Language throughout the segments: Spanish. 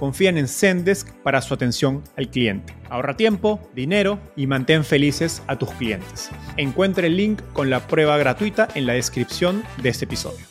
confían en Zendesk para su atención al cliente. Ahorra tiempo, dinero y mantén felices a tus clientes. Encuentre el link con la prueba gratuita en la descripción de este episodio.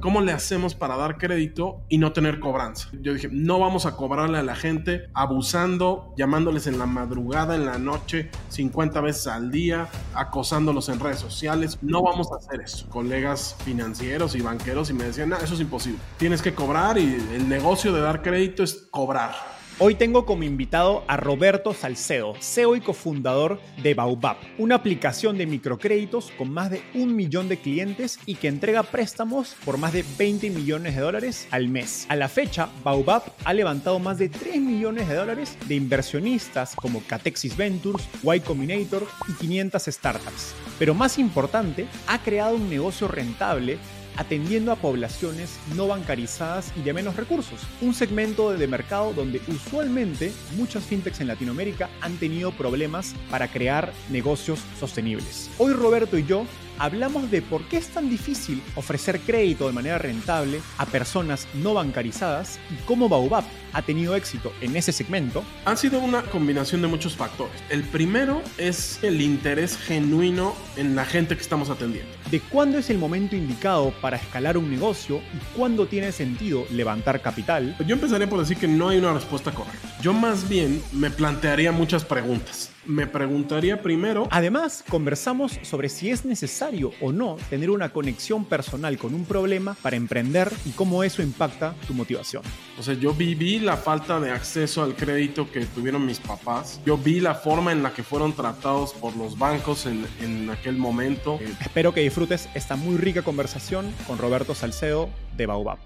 ¿Cómo le hacemos para dar crédito y no tener cobranza? Yo dije, no vamos a cobrarle a la gente abusando, llamándoles en la madrugada, en la noche, 50 veces al día, acosándolos en redes sociales. No vamos a hacer eso. Colegas financieros y banqueros y me decían, no, eso es imposible. Tienes que cobrar y el negocio de dar crédito es cobrar. Hoy tengo como invitado a Roberto Salcedo, CEO y cofundador de Baobab, una aplicación de microcréditos con más de un millón de clientes y que entrega préstamos por más de 20 millones de dólares al mes. A la fecha, Baobab ha levantado más de 3 millones de dólares de inversionistas como Catexis Ventures, Y Combinator y 500 startups. Pero más importante, ha creado un negocio rentable atendiendo a poblaciones no bancarizadas y de menos recursos. Un segmento de mercado donde usualmente muchas fintechs en Latinoamérica han tenido problemas para crear negocios sostenibles. Hoy Roberto y yo hablamos de por qué es tan difícil ofrecer crédito de manera rentable a personas no bancarizadas y cómo Baobab ha tenido éxito en ese segmento. Ha sido una combinación de muchos factores. El primero es el interés genuino en la gente que estamos atendiendo. De cuándo es el momento indicado para escalar un negocio y cuándo tiene sentido levantar capital. Yo empezaría por decir que no hay una respuesta correcta. Yo más bien me plantearía muchas preguntas me preguntaría primero. Además, conversamos sobre si es necesario o no tener una conexión personal con un problema para emprender y cómo eso impacta tu motivación. O sea, yo viví la falta de acceso al crédito que tuvieron mis papás. Yo vi la forma en la que fueron tratados por los bancos en, en aquel momento. Espero que disfrutes esta muy rica conversación con Roberto Salcedo de Baobab.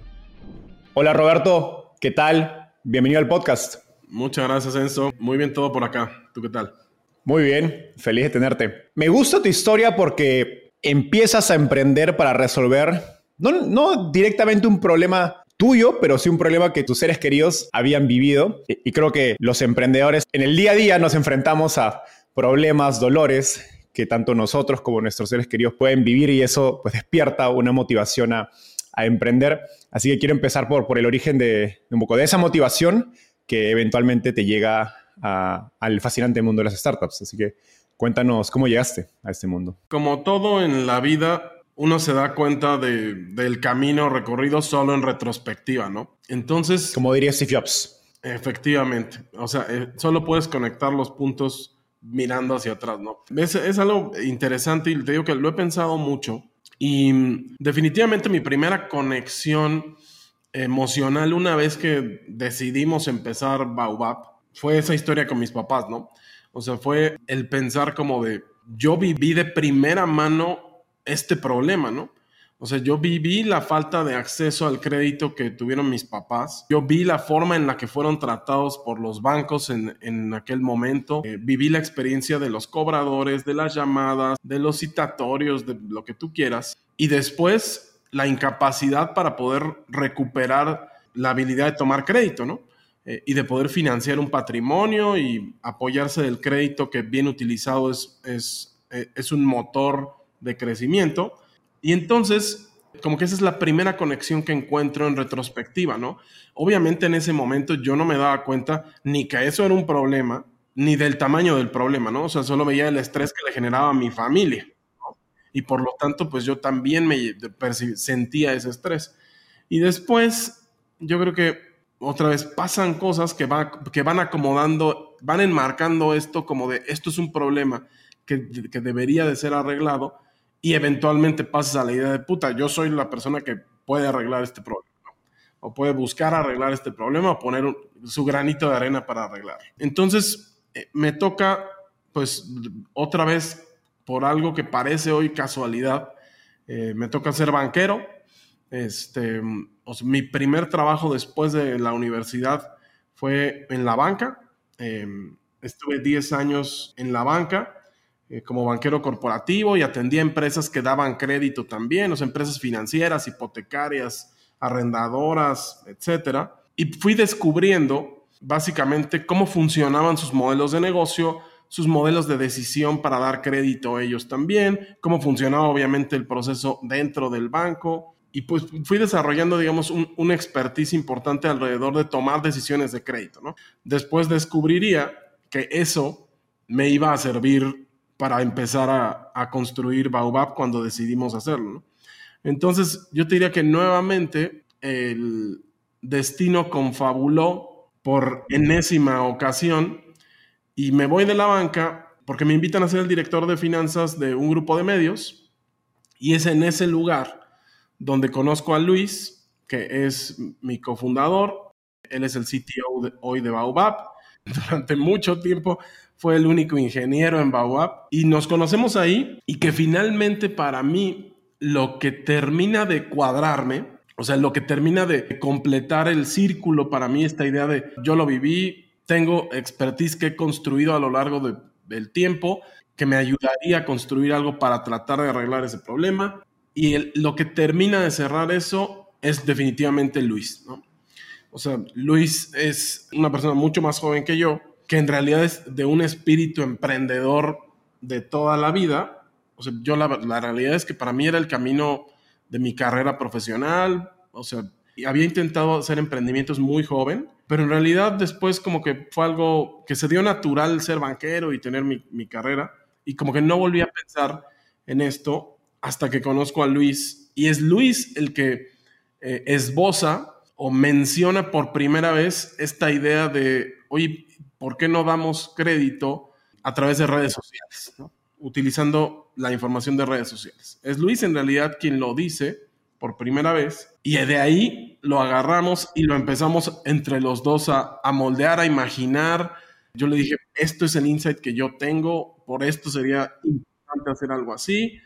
Hola Roberto, ¿qué tal? Bienvenido al podcast. Muchas gracias, Enzo. Muy bien todo por acá. ¿Tú qué tal? Muy bien, feliz de tenerte. Me gusta tu historia porque empiezas a emprender para resolver, no, directamente un problema tuyo, pero sí un problema que tus seres queridos habían vivido. Y creo que los emprendedores en el día a día nos enfrentamos a problemas, dolores que tanto nosotros como nuestros seres queridos pueden vivir y eso pues despierta una motivación a, emprender. Así que quiero empezar por, por el origen de, de, un poco de esa motivación que eventualmente te llega al fascinante mundo de las startups. Así que cuéntanos cómo llegaste a este mundo. Como todo en la vida, uno se da cuenta del camino recorrido solo en retrospectiva, ¿no? Entonces... Como diría Steve Jobs. Efectivamente. O sea, eh, solo puedes conectar los puntos mirando hacia atrás, ¿no? Es, es algo interesante y te digo que lo he pensado mucho. Y mm, definitivamente mi primera conexión emocional una vez que decidimos empezar Baobab fue esa historia con mis papás, ¿no? O sea, fue el pensar como de, yo viví de primera mano este problema, ¿no? O sea, yo viví la falta de acceso al crédito que tuvieron mis papás. Yo vi la forma en la que fueron tratados por los bancos en, aquel momento. Eh, viví la experiencia de los cobradores, de las llamadas, de los citatorios, de lo que tú quieras. Y después la incapacidad para poder recuperar la habilidad de tomar crédito, ¿no? Eh, y de poder financiar un patrimonio y apoyarse del crédito que bien utilizado es, es, eh, es un motor de crecimiento. Y entonces, como que esa es la primera conexión que encuentro en retrospectiva, ¿no? Obviamente en ese momento yo no me daba cuenta ni que eso era un problema, ni del tamaño del problema, ¿no? O sea, solo veía el estrés que le generaba a mi familia. y por lo tanto, pues yo también me sentía ese estrés. Y después, yo creo que otra vez pasan cosas que, que van acomodando, van enmarcando esto como de esto es un problema que, que debería de ser arreglado y eventualmente pasas a la idea de puta, yo soy la persona que puede arreglar este problema o puede buscar arreglar este problema o poner su granito de arena para arreglar. Entonces, eh, me toca, pues, otra vez, por algo que parece hoy casualidad, eh, me toca ser banquero. Este, mi primer trabajo después de la universidad fue en la banca. Em, estuve 10 años en la banca eh, como banquero corporativo y atendía empresas que daban crédito también, o empresas financieras, hipotecarias, arrendadoras, etcétera. Y fui descubriendo básicamente cómo funcionaban sus modelos de negocio, sus modelos de decisión para dar crédito a ellos también, cómo funcionaba obviamente el proceso dentro del banco. Y pues fui desarrollando, digamos, un, expertise importante alrededor de tomar decisiones de crédito, ¿no? Después descubriría que eso me iba a servir para empezar a, a construir Baobab cuando decidimos hacerlo. Entonces, yo te diría que nuevamente el destino confabuló por enésima ocasión y me voy de la banca porque me invitan a ser el director de finanzas de un grupo de medios y es en ese lugar donde conozco a Luis, que es mi cofundador, él es el CTO hoy de Baobab, durante mucho tiempo fue el único ingeniero en Baobab. Y nos conocemos ahí y que finalmente para mí lo que termina de cuadrarme, o sea, lo que termina de completar el círculo para mí, esta idea de yo lo viví, tengo expertise que he construido a lo largo del tiempo, que me ayudaría a construir algo para tratar de arreglar ese problema. Y lo que termina de cerrar eso es definitivamente Luis. O sea, Luis es una persona mucho más joven que yo, que en realidad es de un espíritu emprendedor de toda la vida, o sea, yo la, realidad es que para mí era el camino de mi carrera profesional. O sea, había intentado hacer emprendimientos muy joven, pero en realidad después como que fue algo que se dio natural ser banquero y tener mi, mi carrera. Y como que no volví a pensar en esto hasta que conozco a Luis. Y es Luis el que eh, esboza o menciona por primera vez esta idea de, oye, ¿por qué no damos crédito a través de redes sociales? utilizando la información de redes sociales. Es Luis en realidad quien lo dice por primera vez y de ahí lo agarramos y lo empezamos entre los dos a, moldear, a imaginar. Yo le dije, esto es el insight que yo tengo, por esto sería importante hacer algo así,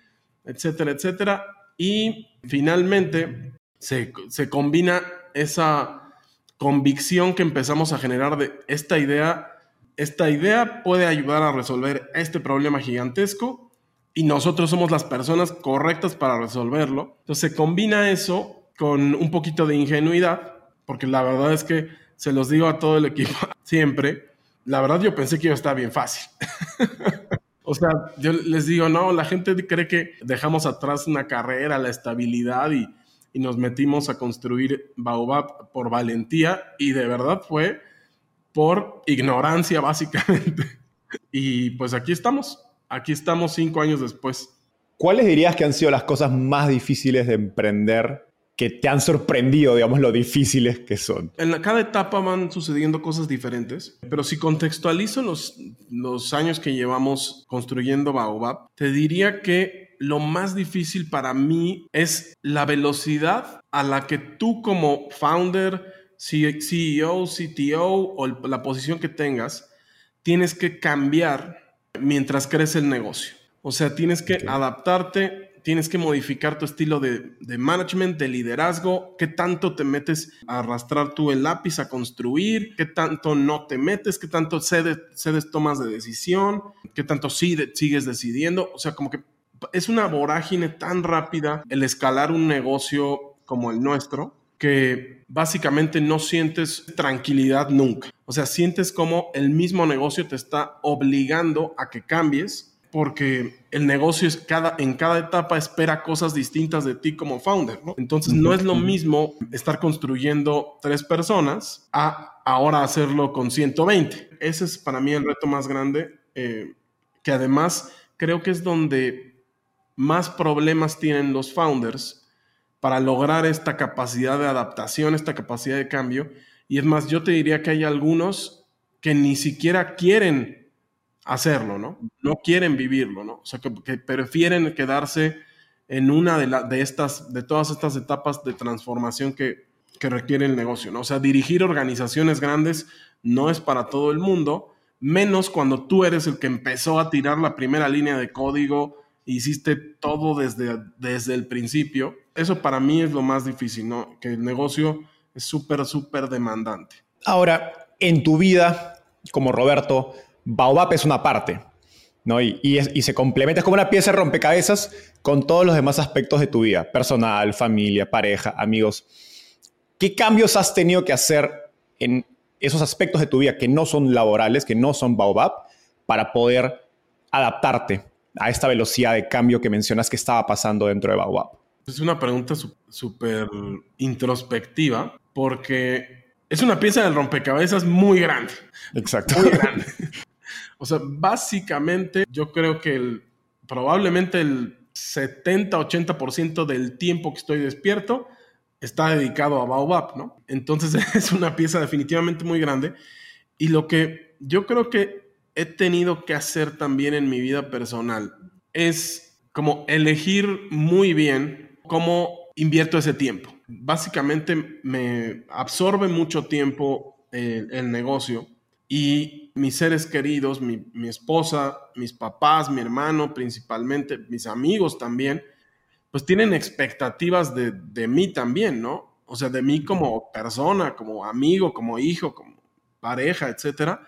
etcétera, etcétera. Y finalmente se, se combina esa convicción que empezamos a generar de esta idea esta idea puede ayudar a resolver este problema gigantesco y nosotros somos las personas correctas para resolverlo. Entonces se combina eso con un poquito de ingenuidad, porque la verdad es que se los digo a todo el equipo siempre, la verdad yo pensé que iba a estar bien fácil. o sea, yo les digo, no, la gente cree que dejamos atrás una carrera, la estabilidad y, y nos metimos a construir Baobab por valentía y de verdad fue por ignorancia básicamente. Y pues aquí estamos, aquí estamos cinco años después. ¿Cuáles dirías que han sido las cosas más difíciles de emprender que te han sorprendido, digamos, lo difíciles que son? En cada etapa van sucediendo cosas diferentes, pero si contextualizo los, los años que llevamos construyendo Baobab, te diría que lo más difícil para mí es la velocidad a la que tú como founder, CEO, CTO o la posición que tengas, tienes que cambiar mientras crece el negocio. O sea, tienes que adaptarte, tienes que modificar tu estilo de, management, de liderazgo, qué tanto te metes a arrastrar tú el lápiz a construir, qué tanto no te metes, qué tanto cedes, cedes tomas de decisión, qué tanto sí sigues decidiendo. O sea, como que es una vorágine tan rápida el escalar un negocio como el nuestro que básicamente no sientes tranquilidad nunca. O sea, sientes como el mismo negocio te está obligando a que cambies porque el negocio es cada, en cada etapa espera cosas distintas de ti como founder, ¿no? Entonces no es lo mismo estar construyendo tres personas a ahora hacerlo con 120. Ese es para mí el reto más grande, eh, que además creo que es donde más problemas tienen los founders para lograr esta capacidad de adaptación, esta capacidad de cambio. Y es más, yo te diría que hay algunos que ni siquiera quieren hacerlo, ¿no? No quieren vivirlo, ¿no? O sea, que, prefieren quedarse en una de, de, estas, de todas estas etapas de transformación que, que requiere el negocio, ¿no? O sea, dirigir organizaciones grandes no es para todo el mundo, menos cuando tú eres el que empezó a tirar la primera línea de código, hiciste todo desde, desde el principio. Eso para mí es lo más difícil, ¿no? Que el negocio es súper, súper demandante. Ahora, en tu vida, como Roberto, Baobab es una parte, ¿no? Y, y, se complementa, es como una pieza de rompecabezas con todos los demás aspectos de tu vida, personal, familia, pareja, amigos. ¿Qué cambios has tenido que hacer en esos aspectos de tu vida que no son laborales, que no son Baobab, para poder adaptarte a esta velocidad de cambio que mencionas que estaba pasando dentro de Baobab? Es una pregunta súper introspectiva porque es una pieza del rompecabezas muy grande. Exacto. Muy grande. o sea, básicamente yo creo que probablemente el 70-80% del tiempo que estoy despierto está dedicado a Baobab, ¿no? Entonces es una pieza definitivamente muy grande. Y lo que yo creo que he tenido que hacer también en mi vida personal es como elegir muy bien cómo invierto ese tiempo. Básicamente me absorbe mucho tiempo el, negocio y mis seres queridos, mi, esposa, mis papás, mi hermano principalmente, mis amigos también, pues tienen expectativas de, de mí también, ¿no? O sea, de mí como persona, como amigo, como hijo, como pareja, etcétera.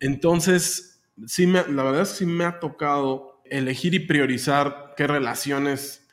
Entonces, sí me, la verdad sí me ha tocado elegir y priorizar qué relaciones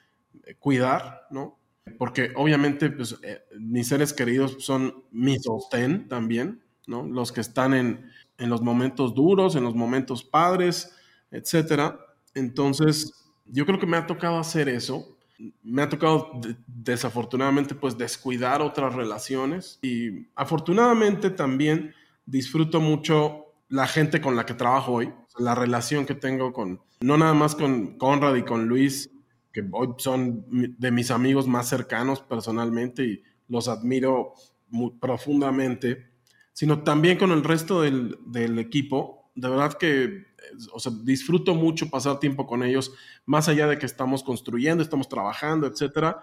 eh, cuidar, ¿no? Porque obviamente pues, eh, mis seres queridos son mi sostén también, ¿no? Los que están en, en los momentos duros, en los momentos padres, etcétera. Entonces, yo creo que me ha tocado hacer eso. Me ha tocado desafortunadamente pues descuidar otras relaciones y afortunadamente también disfruto mucho la gente con la que trabajo hoy, la relación que tengo con, no nada más con Conrad y con Luis, que hoy son de mis amigos más cercanos personalmente y los admiro muy profundamente, sino también con el resto del, del equipo. De verdad que o sea, disfruto mucho pasar tiempo con ellos, más allá de que estamos construyendo, estamos trabajando, etcétera.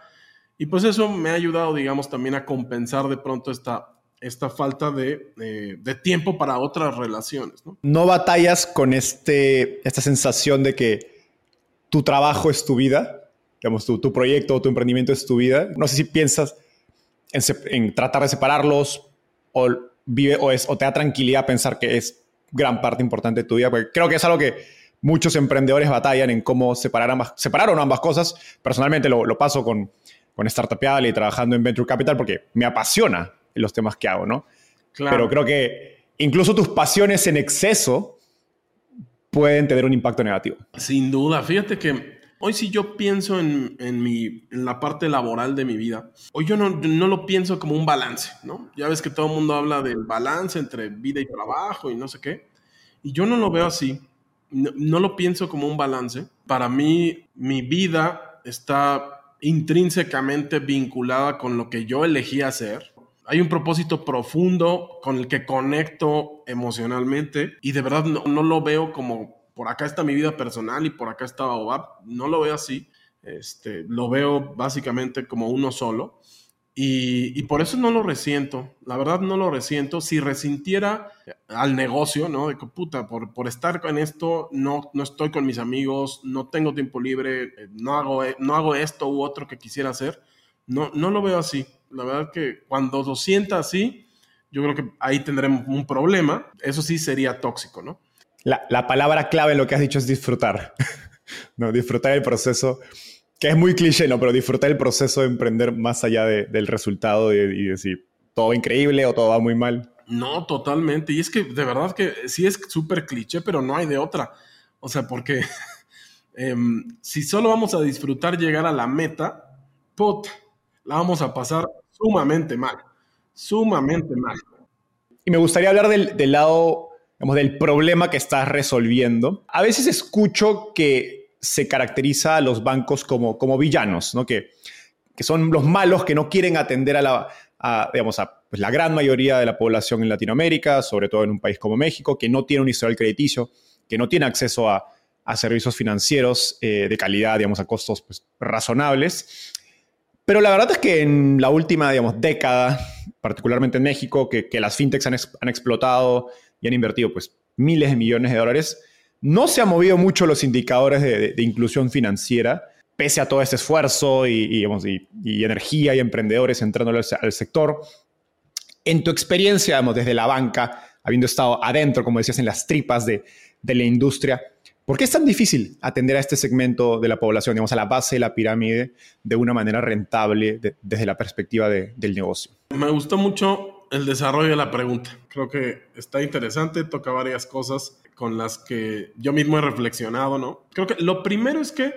Y pues eso me ha ayudado, digamos, también a compensar de pronto esta esta falta de, de, tiempo para otras relaciones. ¿no? ¿No batallas con este, esta sensación de que tu trabajo es tu vida? Digamos, tu, tu proyecto o tu emprendimiento es tu vida. No sé si piensas en, en tratar de separarlos o, vive, o, es, o te da tranquilidad pensar que es gran parte importante de tu vida, porque creo que es algo que muchos emprendedores batallan en cómo separar, ambas, separar o no ambas cosas. Personalmente lo, lo paso con, con Startup y trabajando en Venture Capital porque me apasiona los temas que hago, ¿no? Claro. Pero creo que incluso tus pasiones en exceso pueden tener un impacto negativo. Sin duda, fíjate que hoy si yo pienso en, en, mi, en la parte laboral de mi vida, hoy yo no, no, lo pienso como un balance, ¿no? Ya ves que todo el mundo habla del balance entre vida y trabajo y no sé qué, y yo no lo veo así, no, no lo pienso como un balance. Para mí, mi vida está intrínsecamente vinculada con lo que yo elegí hacer hay un propósito profundo con el que conecto emocionalmente y de verdad no, lo veo como por acá está mi vida personal y por acá está Baobab. No lo veo así. Este, lo veo básicamente como uno solo. Y, por eso no lo resiento. La verdad no lo resiento. Si resintiera al negocio, ¿no? De que puta, por, por estar en esto, no, no estoy con mis amigos, no tengo tiempo libre, eh, no hago, no hago esto u otro que quisiera hacer. No, no lo veo así. La verdad que cuando lo sienta así, yo creo que ahí tendremos un problema. Eso sí sería tóxico, ¿no? La, la palabra clave en lo que has dicho es disfrutar. no, disfrutar el proceso, que es muy cliché, ¿no? Pero disfrutar el proceso de emprender más allá de, del resultado y, y decir, todo va increíble o todo va muy mal. No, totalmente. Y es que de verdad que sí es súper cliché, pero no hay de otra. O sea, porque eh, si solo vamos a disfrutar llegar a la meta, pot, la vamos a pasar sumamente mal, sumamente mal. Y me gustaría hablar del, del lado, del problema que estás resolviendo. A veces escucho que se caracteriza a los bancos como, como villanos, ¿no? que, que son los malos que no quieren atender a la, digamos, a pues, la gran mayoría de la población en Latinoamérica, sobre todo en un país como México, que no tiene un historial crediticio, que no tiene acceso a, a servicios financieros eh, de calidad, digamos, a costos pues, razonables. Pero la verdad es que en la última, digamos, década, particularmente en México, que, las fintechs han, explotado y han invertido pues, miles de millones de dólares, no se han movido mucho los indicadores de, de, de inclusión financiera, pese a todo este esfuerzo y, y, y, energía y emprendedores entrando al, al, sector. En tu experiencia, digamos, desde la banca, habiendo estado adentro, como decías, en las tripas de, de la industria, ¿Por qué es tan difícil atender a este segmento de la población, digamos, a la base de la pirámide, de una manera rentable de, desde la perspectiva de, del negocio? Me gustó mucho el desarrollo de la pregunta. Creo que está interesante, toca varias cosas con las que yo mismo he reflexionado, ¿no? Creo que lo primero es que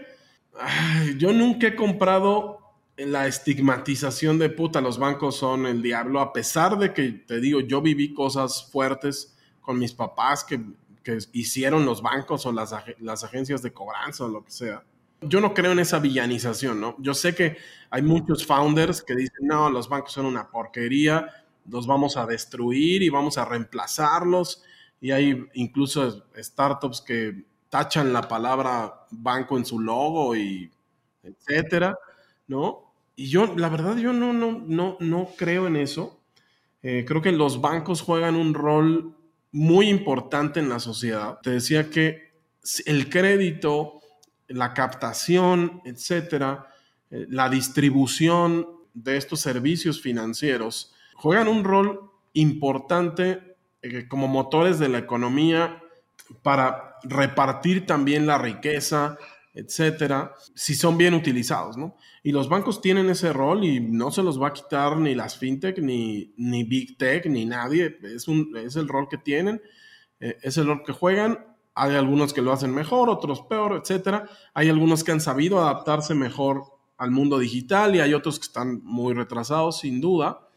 yo nunca he comprado la estigmatización de puta, los bancos son el diablo, a pesar de que, te digo, yo viví cosas fuertes con mis papás que que hicieron los bancos o las, las agencias de cobranza o lo que sea. Yo no creo en esa villanización, ¿no? Yo sé que hay muchos founders que dicen, no, los bancos son una porquería, los vamos a destruir y vamos a reemplazarlos. Y hay incluso startups que tachan la palabra banco en su logo y etcétera, ¿no? Y yo, la verdad, yo no, no, no, no creo en eso. Eh, creo que los bancos juegan un rol muy importante en la sociedad. Te decía que el crédito, la captación, etcétera, eh, la distribución de estos servicios financieros juegan un rol importante eh, como motores de la economía para repartir también la riqueza, etcétera, si son bien utilizados, ¿no? Y los bancos tienen ese rol y no se los va a quitar ni las fintech, ni, ni big tech, ni nadie. Es, un, es el rol que tienen, eh, es el rol que juegan. Hay algunos que lo hacen mejor, otros peor, etcétera. Hay algunos que han sabido adaptarse mejor al mundo digital y hay otros que están muy retrasados, sin duda.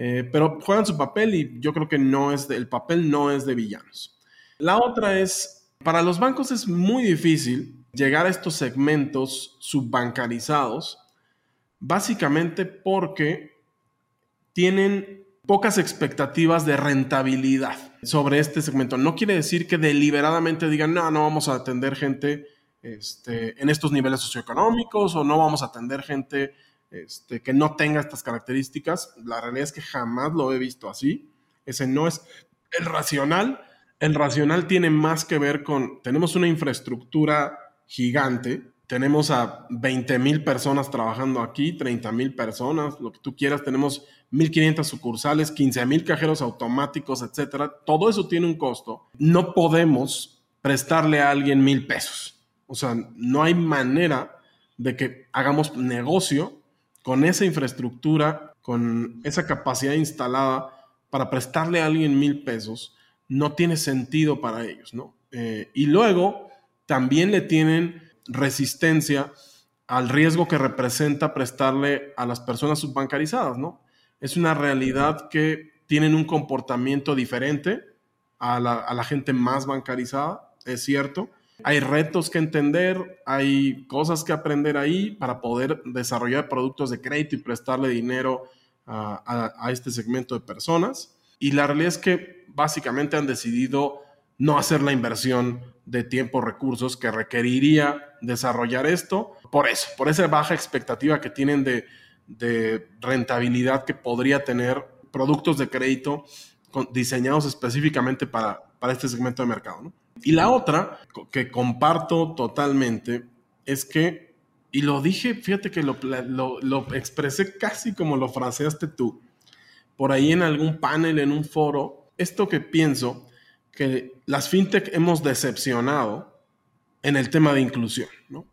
Eh, pero juegan su papel y yo creo que no es el papel no es de villanos. La otra es, para los bancos es muy difícil llegar a estos segmentos subbancarizados, básicamente porque tienen pocas expectativas de rentabilidad sobre este segmento. No quiere decir que deliberadamente digan, no, no vamos a atender gente este, en estos niveles socioeconómicos o no vamos a atender gente este, que no tenga estas características. La realidad es que jamás lo he visto así. Ese no es el racional. El racional tiene más que ver con, tenemos una infraestructura gigante. Tenemos a 20 mil personas trabajando aquí, 30 mil personas, lo que tú quieras. Tenemos 1.500 sucursales, 15 mil cajeros automáticos, etcétera. Todo eso tiene un costo. No podemos prestarle a alguien mil pesos. O sea, no hay manera de que hagamos negocio con esa infraestructura, con esa capacidad instalada para prestarle a alguien mil pesos. No tiene sentido para ellos, ¿no? Eh, y luego también le tienen resistencia al riesgo que representa prestarle a las personas subbancarizadas, ¿no? Es una realidad que tienen un comportamiento diferente a la, a la gente más bancarizada, es cierto. Hay retos que entender, hay cosas que aprender ahí para poder desarrollar productos de crédito y prestarle dinero a, este segmento de personas. Y la realidad es que básicamente han decidido no hacer la inversión de tiempo, recursos que requeriría desarrollar esto. Por eso, por esa baja expectativa que tienen de, de rentabilidad que podría tener productos de crédito diseñados específicamente para, para este segmento de mercado. ¿no? Y la otra que comparto totalmente es que, y lo dije, fíjate que lo, lo, expresé casi como lo fraseaste tú, por ahí en algún panel, en un foro, esto que pienso que las fintech hemos decepcionado en el tema de inclusión, ¿no?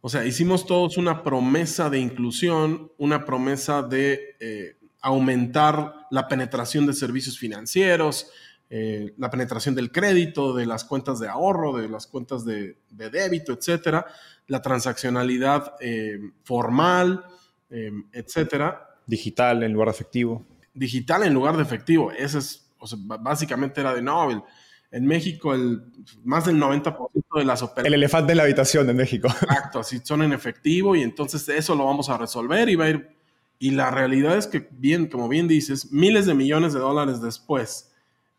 O sea, hicimos todos una promesa de inclusión, una promesa de eh, aumentar la penetración de servicios financieros, eh, la penetración del crédito, de las cuentas de ahorro, de las cuentas de, de débito, etcétera, la transaccionalidad eh, formal, eh, etcétera. Digital en lugar de efectivo. Digital en lugar de efectivo. Ese es o sea, básicamente era de Nobel. en México el, más del 90% de las operaciones... El elefante en la habitación de México. Exacto, así son en efectivo y entonces eso lo vamos a resolver y va a ir... Y la realidad es que, bien, como bien dices, miles de millones de dólares después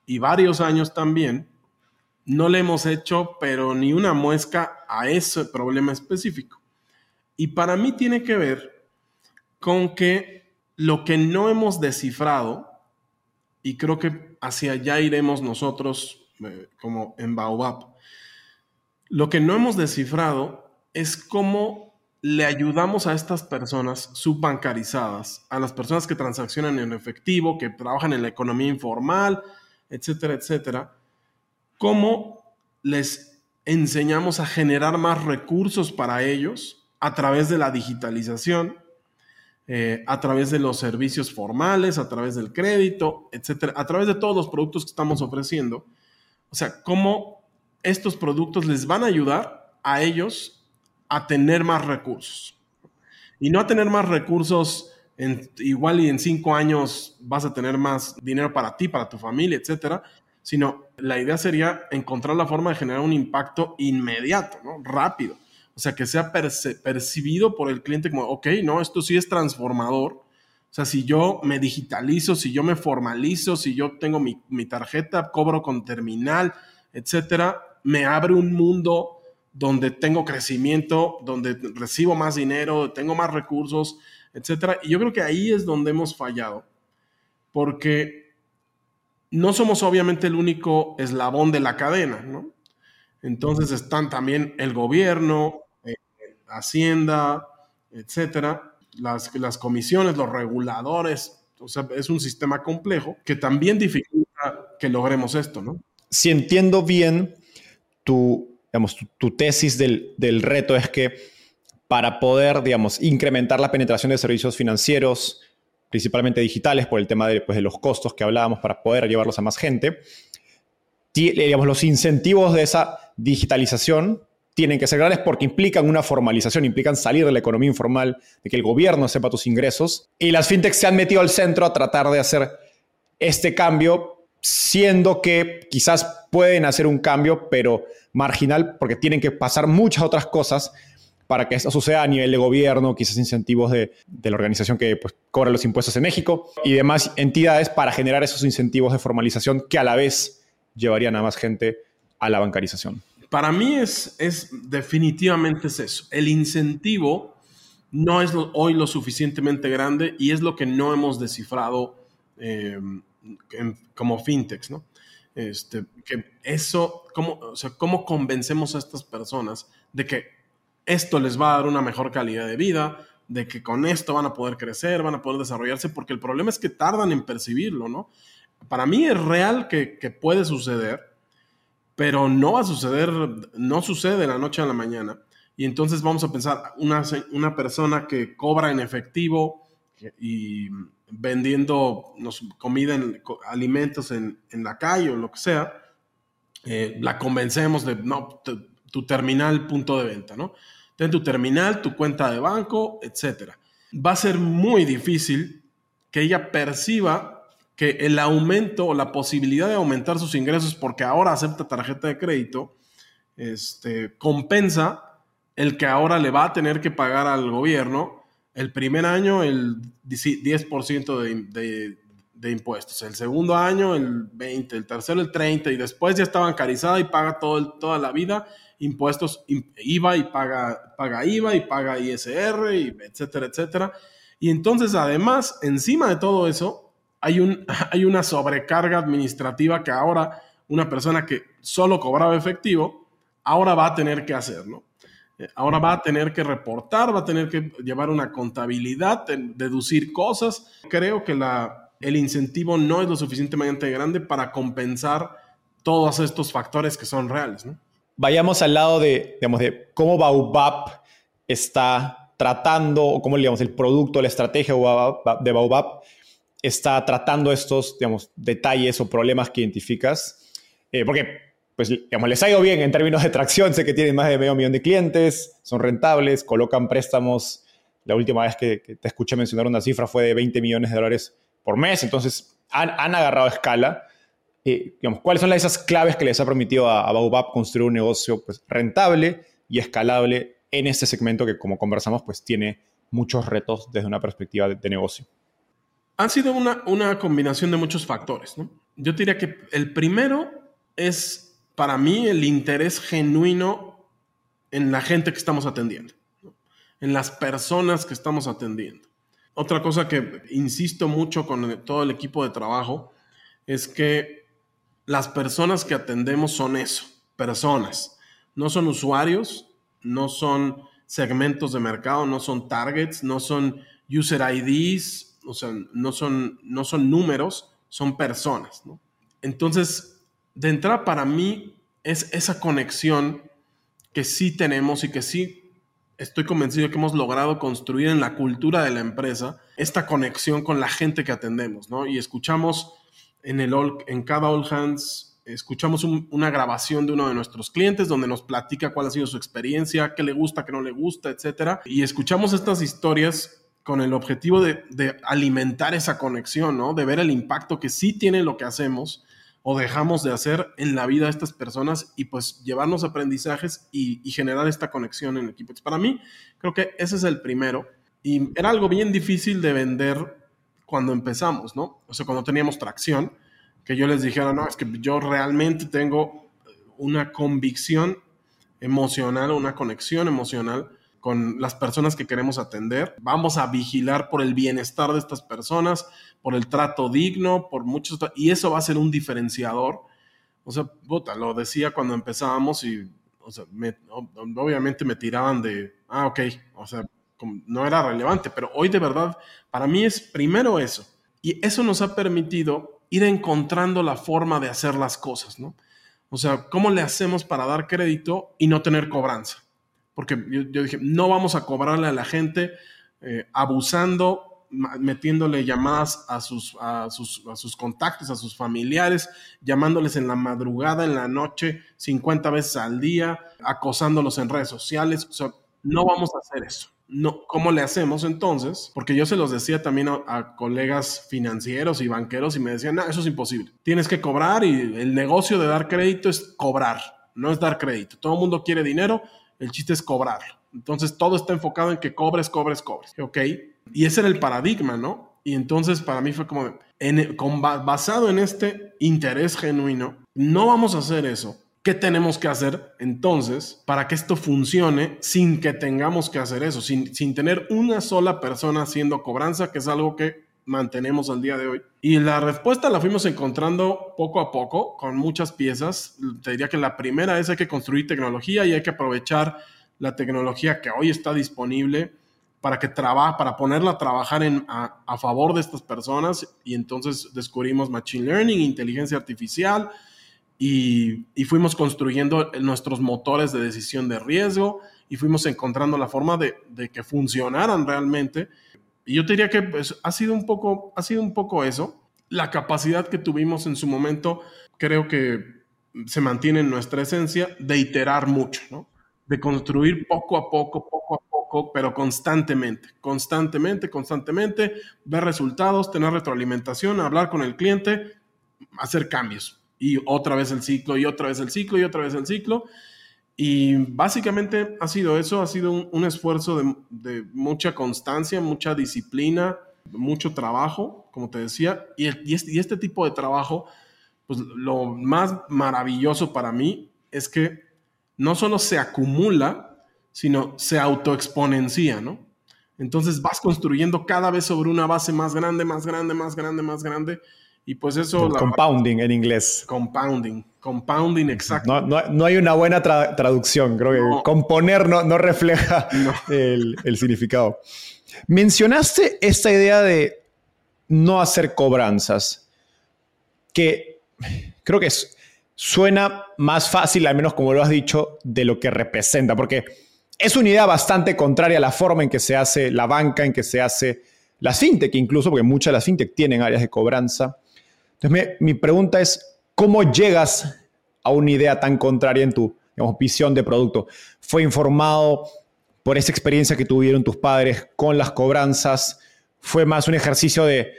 y varios años también, no le hemos hecho, pero ni una muesca a ese problema específico. Y para mí tiene que ver con que lo que no hemos descifrado, y creo que hacia allá iremos nosotros eh, como en Baobab, lo que no hemos descifrado es cómo le ayudamos a estas personas subbancarizadas, a las personas que transaccionan en efectivo, que trabajan en la economía informal, etcétera, etcétera, cómo les enseñamos a generar más recursos para ellos a través de la digitalización, eh, a través de los servicios formales, a través del crédito, etcétera, a través de todos los productos que estamos ofreciendo. O sea, cómo estos productos les van a ayudar a ellos a tener más recursos. Y no a tener más recursos igual y en cinco años vas a tener más dinero para ti, para tu familia, etcétera, sino la idea sería encontrar la forma de generar un impacto inmediato, ¿no? Rápido. O sea, que sea percibido por el cliente como, ok, no, esto sí es transformador. O sea, si yo me digitalizo, si yo me formalizo, si yo tengo mi, mi tarjeta, cobro con terminal, etcétera, me abre un mundo donde tengo crecimiento, donde recibo más dinero, tengo más recursos, etcétera. Y yo creo que ahí es donde hemos fallado, porque no somos obviamente el único eslabón de la cadena, ¿no? Entonces están también el gobierno, eh, Hacienda, etcétera, las, las comisiones, los reguladores, o sea, es un sistema complejo que también dificulta que logremos esto, ¿no? Si entiendo bien, tu, digamos, tu, tesis del, del reto es que para poder, digamos, incrementar la penetración de servicios financieros, principalmente digitales, por el tema de, pues, de los costos que hablábamos para poder llevarlos a más gente. Digamos, los incentivos de esa digitalización tienen que ser grandes porque implican una formalización, implican salir de la economía informal, de que el gobierno sepa tus ingresos. Y las fintechs se han metido al centro a tratar de hacer este cambio, siendo que quizás pueden hacer un cambio, pero marginal, porque tienen que pasar muchas otras cosas para que eso suceda a nivel de gobierno, quizás incentivos de, la organización que pues, cobra los impuestos en México y demás entidades para generar esos incentivos de formalización que a la vez llevarían a más gente a la bancarización. Para mí es, definitivamente es eso. El incentivo no es hoy lo suficientemente grande y es lo que no hemos descifrado eh, como fintechs, ¿no? Este, que eso, ¿cómo, o sea, ¿cómo convencemos a estas personas de que esto les va a dar una mejor calidad de vida, de que con esto van a poder crecer, van a poder desarrollarse, porque el problema es que tardan en percibirlo, ¿no? Para mí es real que, puede suceder, pero no va a suceder, no sucede de la noche a la mañana. Y entonces vamos a pensar, una, una persona que cobra en efectivo y vendiendo comida, en, alimentos en, la calle o lo que sea, eh, la convencemos de, no, tu terminal punto de venta, ¿no? ten tu terminal, tu cuenta de banco, etc. Va a ser muy difícil que ella perciba que el aumento o la posibilidad de aumentar sus ingresos porque ahora acepta tarjeta de crédito, este, compensa el que ahora le va a tener que pagar al gobierno el primer año el 10% de, de, impuestos, el segundo año el 20%, el tercero el 30% y después ya está bancarizada y paga todo toda la vida impuestos, IVA y paga, paga IVA y paga ISR, y etcétera, etcétera. Y entonces, además, encima de todo eso, hay, un, hay una sobrecarga administrativa que ahora una persona que solo cobraba efectivo, ahora va a tener que hacer, ¿no? Eh, ahora va a tener que reportar, va a tener que llevar una contabilidad, deducir cosas. Creo que la, el incentivo no es lo suficientemente grande para compensar todos estos factores que son reales, ¿no? Vayamos al lado de, digamos, de cómo Baobab está tratando, o cómo digamos, el producto, la estrategia de Baobab está tratando estos digamos, detalles o problemas que identificas. Eh, porque pues, digamos, les ha ido bien en términos de tracción, sé que tienen más de medio millón de clientes, son rentables, colocan préstamos. La última vez que, te escuché mencionar una cifra fue de 20 millones de dólares por mes, entonces han, han agarrado escala eh, digamos, cuáles son esas claves que les ha permitido a, a construir un negocio pues, rentable y escalable en este segmento que, como conversamos, pues tiene muchos retos desde una perspectiva de, negocio. Ha sido una, una, combinación de muchos factores. ¿no? Yo diría que el primero es, para mí, el interés genuino en la gente que estamos atendiendo, en las personas que estamos atendiendo. Otra cosa que insisto mucho con todo el equipo de trabajo es que las personas que atendemos son eso, personas. No son usuarios, no son segmentos de mercado, no son targets, no son user IDs, o sea, no son, no son números, son personas. Entonces, de entrada para mí es esa conexión que sí tenemos y que sí estoy convencido que hemos logrado construir en la cultura de la empresa esta conexión con la gente que atendemos, ¿no? Y escuchamos en, el en cada All Hands escuchamos una grabación de uno de nuestros clientes donde nos platica cuál ha sido su experiencia, qué le gusta, qué no le gusta, etcétera. Y escuchamos estas historias con el objetivo de, alimentar esa conexión, ¿no? De ver el impacto que sí tiene lo que hacemos o dejamos de hacer en la vida de estas personas y pues llevarnos aprendizajes y, generar esta conexión en el equipo. para mí, creo que ese es el primero. Y era algo bien difícil de vender cuando empezamos, ¿no? O sea, cuando teníamos tracción que yo les dijera, no, es que yo realmente tengo una convicción emocional, una conexión emocional con las personas que queremos atender. Vamos a vigilar por el bienestar de estas personas, por el trato digno, por muchos... Y eso va a ser un diferenciador. O sea, puta, lo decía cuando empezábamos y, o sea, obviamente me tiraban de, ah, ok, o sea, no era relevante, pero hoy de verdad, para mí es primero eso. Y eso nos ha permitido ir encontrando la forma de hacer las cosas, ¿no? O sea, ¿cómo le hacemos para dar crédito y no tener cobranza? Porque yo, dije, no vamos a cobrarle a la gente eh, abusando, metiéndole llamadas a sus, a, sus, a sus contactos, a sus familiares, llamándoles en la madrugada, en la noche, 50 veces al día, acosándolos en redes sociales. O sea, no vamos a hacer eso no, ¿cómo le hacemos entonces? Porque yo se los decía también a, colegas financieros y banqueros y me decían, no, eso es imposible. Tienes que cobrar y el negocio de dar crédito es cobrar, no es dar crédito. Todo el mundo quiere dinero, el chiste es cobrarlo. Entonces todo está enfocado en que cobres, cobres, cobres. ¿Ok? Y ese era el paradigma, ¿no? Y entonces para mí fue como, basado en este interés genuino, no vamos a hacer eso ¿Qué tenemos que hacer entonces para que esto funcione sin que tengamos que hacer eso, sin, sin tener una sola persona haciendo cobranza, que es algo que mantenemos al día de hoy? Y la respuesta la fuimos encontrando poco a poco con muchas piezas. Te diría que la primera es hay que construir tecnología y hay que aprovechar la tecnología que hoy está disponible para que trabaje, para ponerla a trabajar en, a, a favor de estas personas y entonces descubrimos machine learning, inteligencia artificial, y, fuimos construyendo nuestros motores de decisión de riesgo y fuimos encontrando la forma de, que funcionaran realmente. Y yo te diría que pues, ha, sido un poco, ha sido un poco eso. La capacidad que tuvimos en su momento creo que se mantiene en nuestra esencia de iterar mucho, ¿no? de construir poco a poco, poco a poco, pero constantemente, constantemente, constantemente, ver resultados, tener retroalimentación, hablar con el cliente, hacer cambios y otra vez el ciclo, y otra vez el ciclo, y otra vez el ciclo. Y básicamente ha sido eso, ha sido un, esfuerzo de, mucha constancia, mucha disciplina, mucho trabajo, como te decía, y, este, y, este, tipo de trabajo, pues lo más maravilloso para mí es que no solo se acumula, sino se autoexponencia, ¿no? Entonces vas construyendo cada vez sobre una base más grande, más grande, más grande, más grande, y pues eso... compounding en inglés. Compounding, compounding, exacto. No, hay una buena traducción, creo que componer no, refleja el, significado. Mencionaste esta idea de no hacer cobranzas, que creo que suena más fácil, al menos como lo has dicho, de lo que representa, porque es una idea bastante contraria a la forma en que se hace la banca, en que se hace la fintech incluso, porque muchas de las fintech tienen áreas de cobranza. Entonces, mi, pregunta es, ¿cómo llegas a una idea tan contraria en tu visión de producto? ¿Fue informado por esa experiencia que tuvieron tus padres con las cobranzas? ¿Fue más un ejercicio de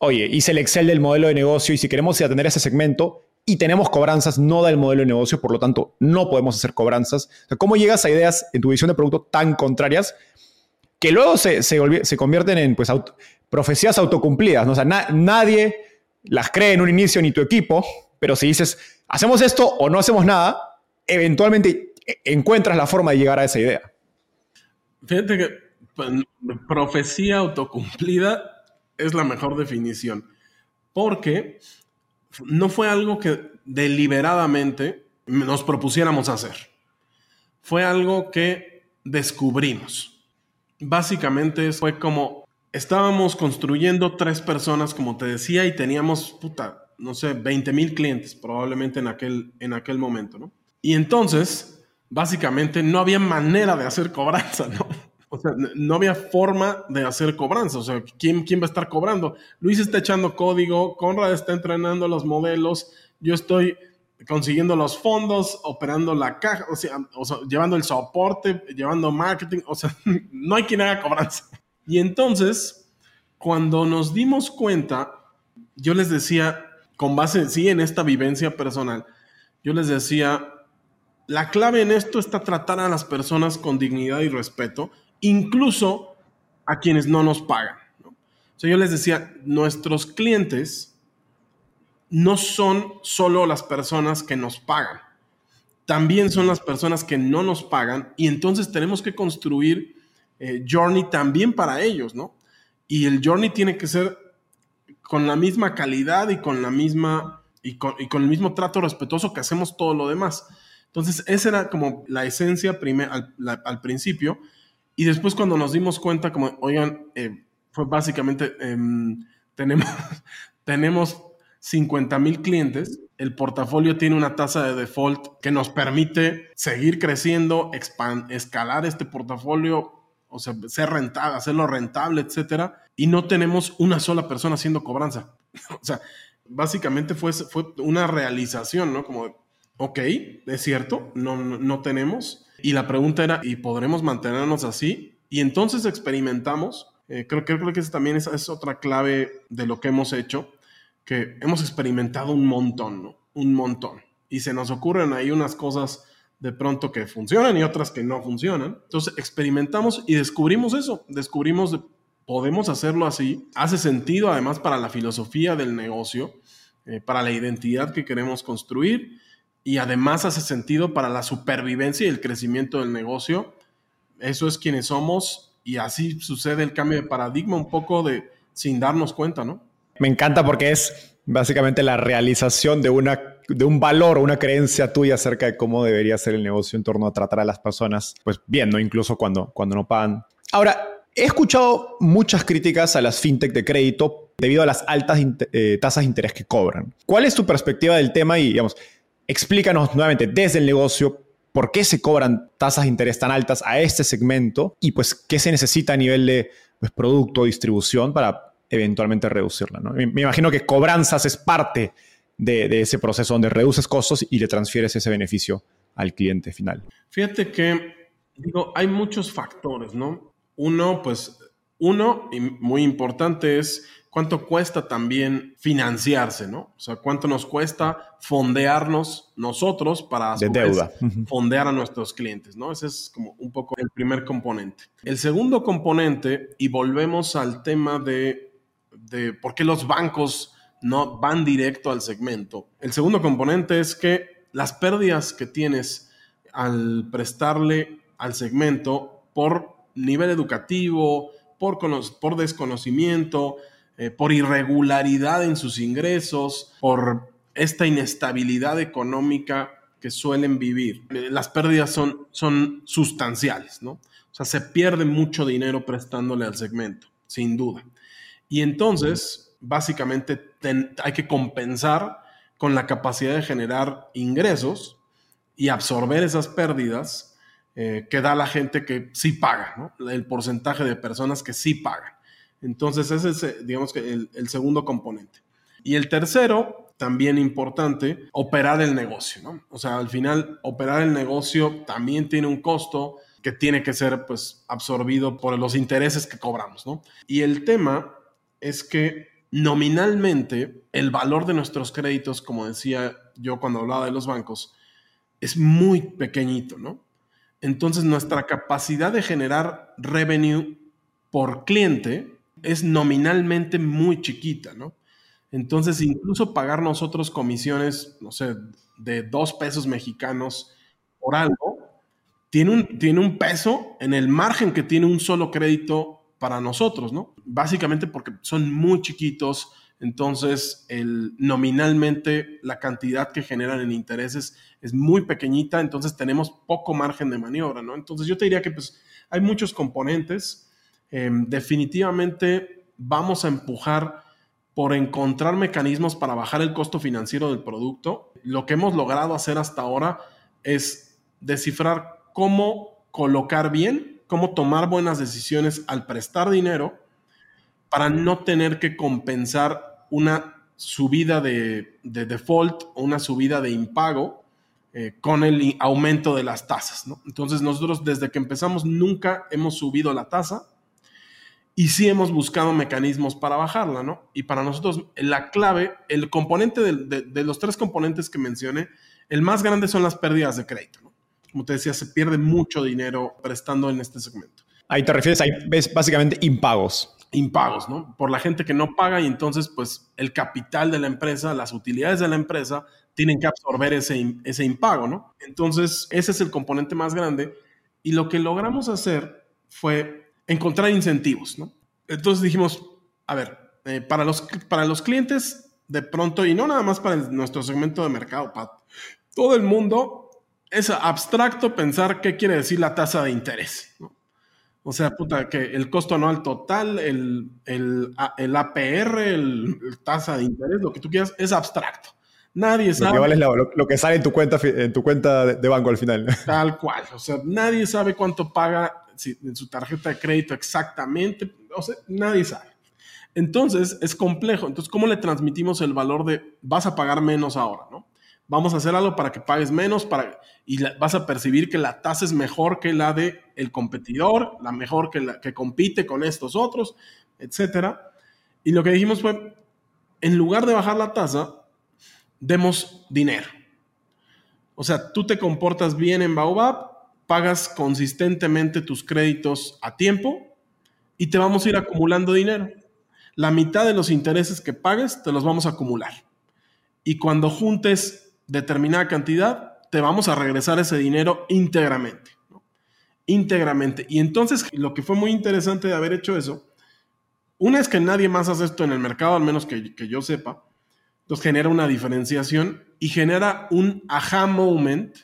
oye, hice el Excel del modelo de negocio y si queremos atender ese segmento y tenemos cobranzas, no da el modelo de negocio, por lo tanto, no podemos hacer cobranzas. ¿Cómo llegas a ideas en tu visión de producto tan contrarias que luego se, se, convierten en pues, profecías autocumplidas? ¿no? Sea, nadie las cree en un inicio ni tu equipo, pero si dices, hacemos esto o no hacemos nada, eventualmente encuentras la forma de llegar a esa idea. Fíjate que pues, profecía autocumplida es la mejor definición, porque no fue algo que deliberadamente nos propusiéramos hacer, fue algo que descubrimos. Básicamente fue como estábamos construyendo tres personas, como te decía, y teníamos, puta, no sé, 20 mil clientes probablemente en aquel, en aquel momento, ¿no? Y entonces, básicamente, no había manera de hacer cobranza, ¿no? O sea, no había forma de hacer cobranza. O sea, ¿quién, quién va a estar cobrando? Luis está echando código, Conrad está entrenando los modelos, yo estoy consiguiendo los fondos, operando la caja, o sea, o sea, llevando el soporte, llevando marketing, o sea, no hay quien haga cobranza. Y entonces, cuando nos dimos cuenta, yo les decía, con base, sí, en esta vivencia personal, yo les decía, la clave en esto está tratar a las personas con dignidad y respeto incluso a quienes no nos pagan. ¿no? O sea, yo les decía, nuestros clientes no son solo las personas que nos pagan, también son las personas que no nos pagan y entonces tenemos que construir eh, journey también para ellos, ¿no? Y el journey tiene que ser con la misma calidad y con la misma y con, el mismo trato respetuoso que hacemos todo lo demás. Entonces, esa era como la esencia al, al principio y después cuando nos dimos cuenta, como, oigan, eh, fue básicamente, em, tenemos, tenemos 50 mil clientes, el portafolio tiene una tasa de default que nos permite seguir creciendo, escalar este portafolio, o sea, ser rentable, hacerlo rentable, etcétera, y no tenemos una sola persona haciendo cobranza. o sea, básicamente fue, fue una realización, ¿no? Como, ok, es cierto, no, no tenemos, y la pregunta era, ¿y podremos mantenernos así? Y entonces experimentamos, eh, creo, creo que esa también es, es, otra clave de lo que hemos hecho, que hemos experimentado un montón, ¿no? Un montón. Y se nos ocurren ahí unas cosas de pronto que funcionan y otras que no funcionan. Entonces experimentamos y descubrimos eso, descubrimos podemos hacerlo así. Hace sentido además para la filosofía del negocio, eh, para la identidad que queremos construir y además hace sentido para la supervivencia y el crecimiento del negocio. Eso es quienes somos y así sucede el cambio de paradigma un poco de sin darnos cuenta, ¿no? Me encanta porque es básicamente la realización de, una, de un valor o una creencia tuya acerca de cómo debería ser el negocio en torno a tratar a las personas, pues bien, ¿no? Incluso cuando, cuando no pagan. Ahora, he escuchado muchas críticas a las fintech de crédito debido a las altas eh, tasas de interés que cobran. ¿Cuál es tu perspectiva del tema y, digamos, Explícanos nuevamente desde el negocio por qué se cobran tasas de interés tan altas a este segmento y pues qué se necesita a nivel de pues, producto, distribución para eventualmente reducirla. Me, imagino que cobranzas es parte de, ese proceso donde reduces costos y le transfieres ese beneficio al cliente final. Fíjate que, digo, hay muchos factores, ¿no? Uno, pues, uno, y muy importante es cuánto cuesta también financiarse, ¿no? O sea, cuánto nos cuesta fondearnos nosotros para de deuda. fondear a nuestros clientes, ¿no? Ese es como un poco el primer componente. El segundo componente, y volvemos al tema de, de por qué los bancos no van directo al segmento. El segundo componente es que las pérdidas que tienes al prestarle al segmento por nivel educativo, por, desconocimiento, eh, por irregularidad en sus ingresos, por esta inestabilidad económica que suelen vivir. Eh, las pérdidas son, son sustanciales, ¿no? O sea, se pierde mucho dinero prestándole al segmento, sin duda. Y entonces, básicamente, hay que compensar con la capacidad de generar ingresos y absorber esas pérdidas eh, que da la gente que sí paga. El porcentaje de personas que sí pagan. Entonces, ese es, eh, digamos que el, segundo componente. Y el tercero, también importante, operar el negocio, ¿no? O sea, al final, operar el negocio también tiene un costo que tiene que ser, pues, absorbido por los intereses que cobramos, ¿no? Y el tema es que nominalmente el valor de nuestros créditos, como decía yo cuando hablaba de los bancos, es muy pequeñito, ¿no? Entonces nuestra capacidad de generar revenue por cliente es nominalmente muy chiquita, ¿no? Entonces incluso pagar nosotros comisiones, no sé, de dos pesos mexicanos por algo, tiene un, tiene un peso en el margen que tiene un solo crédito para nosotros, ¿no? Básicamente porque son muy chiquitos, entonces el, nominalmente la cantidad que generan en intereses es muy pequeñita, entonces tenemos poco margen de maniobra, ¿no? Entonces yo te diría que pues hay muchos componentes, em, definitivamente vamos a empujar por encontrar mecanismos para bajar el costo financiero del producto. Lo que hemos logrado hacer hasta ahora es descifrar cómo colocar bien cómo tomar buenas decisiones al prestar dinero para no tener que compensar una subida de, default o una subida de impago eh, con el aumento de las tasas. Entonces nosotros desde que empezamos nunca hemos subido la tasa y sí hemos buscado mecanismos para bajarla. ¿no? Y para nosotros la clave, el componente de, de los tres componentes que mencioné, el más grande son las pérdidas de crédito. ¿no? como te decía, se pierde mucho dinero prestando en este segmento. Ahí te refieres, ahí ves básicamente impagos. Impagos, ¿no? Por la gente que no paga y entonces pues el capital de la empresa, las utilidades de la empresa tienen que absorber ese, ese impago, ¿no? Entonces ese es el componente más grande y lo que logramos hacer fue encontrar incentivos, ¿no? Entonces dijimos, a ver, eh, para, los, para los clientes de pronto, y no nada más para nuestro segmento de mercado, todo el mundo es abstracto pensar qué quiere decir la tasa de interés. O sea, puta, que el costo anual total, el, el, el APR, el, tasa de interés, lo que tú quieras, es abstracto. Nadie sabe. Lo que, vale lo, que sale en tu cuenta, en tu cuenta de, banco al final. Tal cual. O sea, nadie sabe cuánto paga en su tarjeta de crédito exactamente. O sea, nadie sabe. Entonces, es complejo. Entonces, ¿cómo le transmitimos el valor de vas a pagar menos ahora, no? Vamos a hacer algo para que pagues menos para, y vas a percibir que la tasa es mejor que la de el competidor, la mejor que la que compite con estos otros, etcétera. Y lo que dijimos fue, en lugar de bajar la tasa, demos dinero. O sea, tú te comportas bien en Baobab, pagas consistentemente tus créditos a tiempo y te vamos a ir acumulando dinero. La mitad de los intereses que pagues te los vamos a acumular. Y cuando juntes determinada cantidad, te vamos a regresar ese dinero íntegramente. Íntegramente. Y entonces lo que fue muy interesante de haber hecho eso, una es que nadie más hace esto en el mercado, al menos que, que yo sepa, entonces genera una diferenciación y genera un aha moment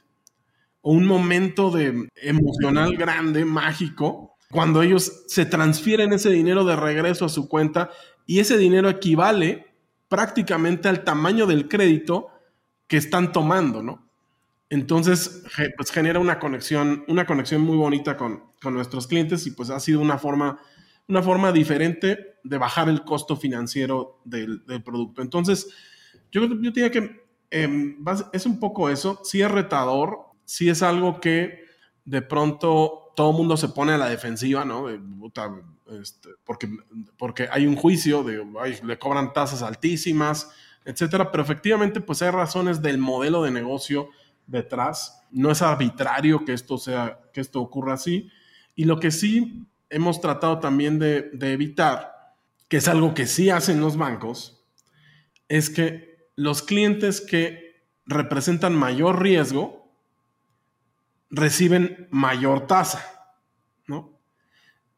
o un momento de emocional grande, mágico, cuando ellos se transfieren ese dinero de regreso a su cuenta y ese dinero equivale prácticamente al tamaño del crédito que están tomando, ¿no? Entonces, pues genera una conexión, una conexión muy bonita con, nuestros clientes y pues ha sido una forma, una forma diferente de bajar el costo financiero del, producto. Entonces, yo, yo diría que em, es un poco eso, sí es retador, sí es algo que de pronto todo el mundo se pone a la defensiva, ¿no? Este, porque, porque hay un juicio de, ay, le cobran tasas altísimas, etcétera. Pero efectivamente, pues hay razones del modelo de negocio detrás. No es arbitrario que esto sea, que esto ocurra así. Y lo que sí hemos tratado también de, evitar, que es algo que sí hacen los bancos, es que los clientes que representan mayor riesgo reciben mayor tasa, ¿no?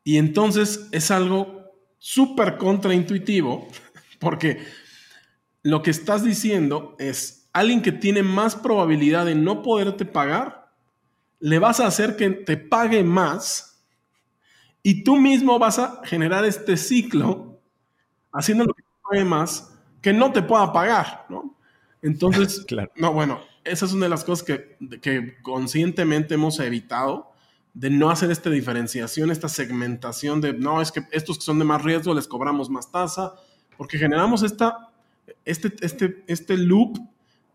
Y entonces es algo súper contraintuitivo, porque lo que estás diciendo es, alguien que tiene más probabilidad de no poderte pagar, le vas a hacer que te pague más y tú mismo vas a generar este ciclo haciendo lo que te pague más que no te pueda pagar, ¿no? Entonces, claro. no, bueno, esa es una de las cosas que, que conscientemente hemos evitado de no hacer esta diferenciación, esta segmentación de, no, es que estos que son de más riesgo les cobramos más tasa, porque generamos esta este, este, este loop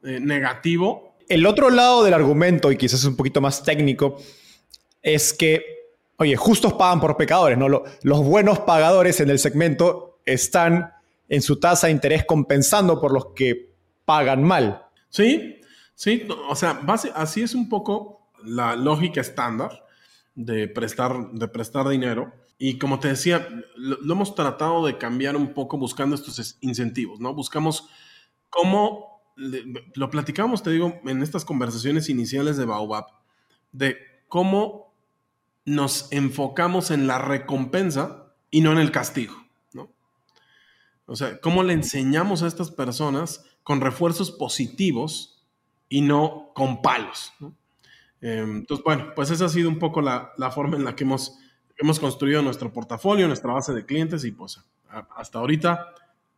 eh, negativo. El otro lado del argumento, y quizás es un poquito más técnico, es que, oye, justos pagan por pecadores, ¿no? Los buenos pagadores en el segmento están en su tasa de interés compensando por los que pagan mal. Sí, sí, o sea, así es un poco la lógica estándar de prestar, de prestar dinero. Y como te decía, lo, hemos tratado de cambiar un poco buscando estos incentivos, ¿no? Buscamos cómo, lo platicamos, te digo, en estas conversaciones iniciales de Baobab, de cómo nos enfocamos en la recompensa y no en el castigo, ¿no? O sea, cómo le enseñamos a estas personas con refuerzos positivos y no con palos, ¿no? Em, entonces, bueno, pues esa ha sido un poco la, forma en la que hemos, hemos construido nuestro portafolio, nuestra base de clientes y pues hasta ahorita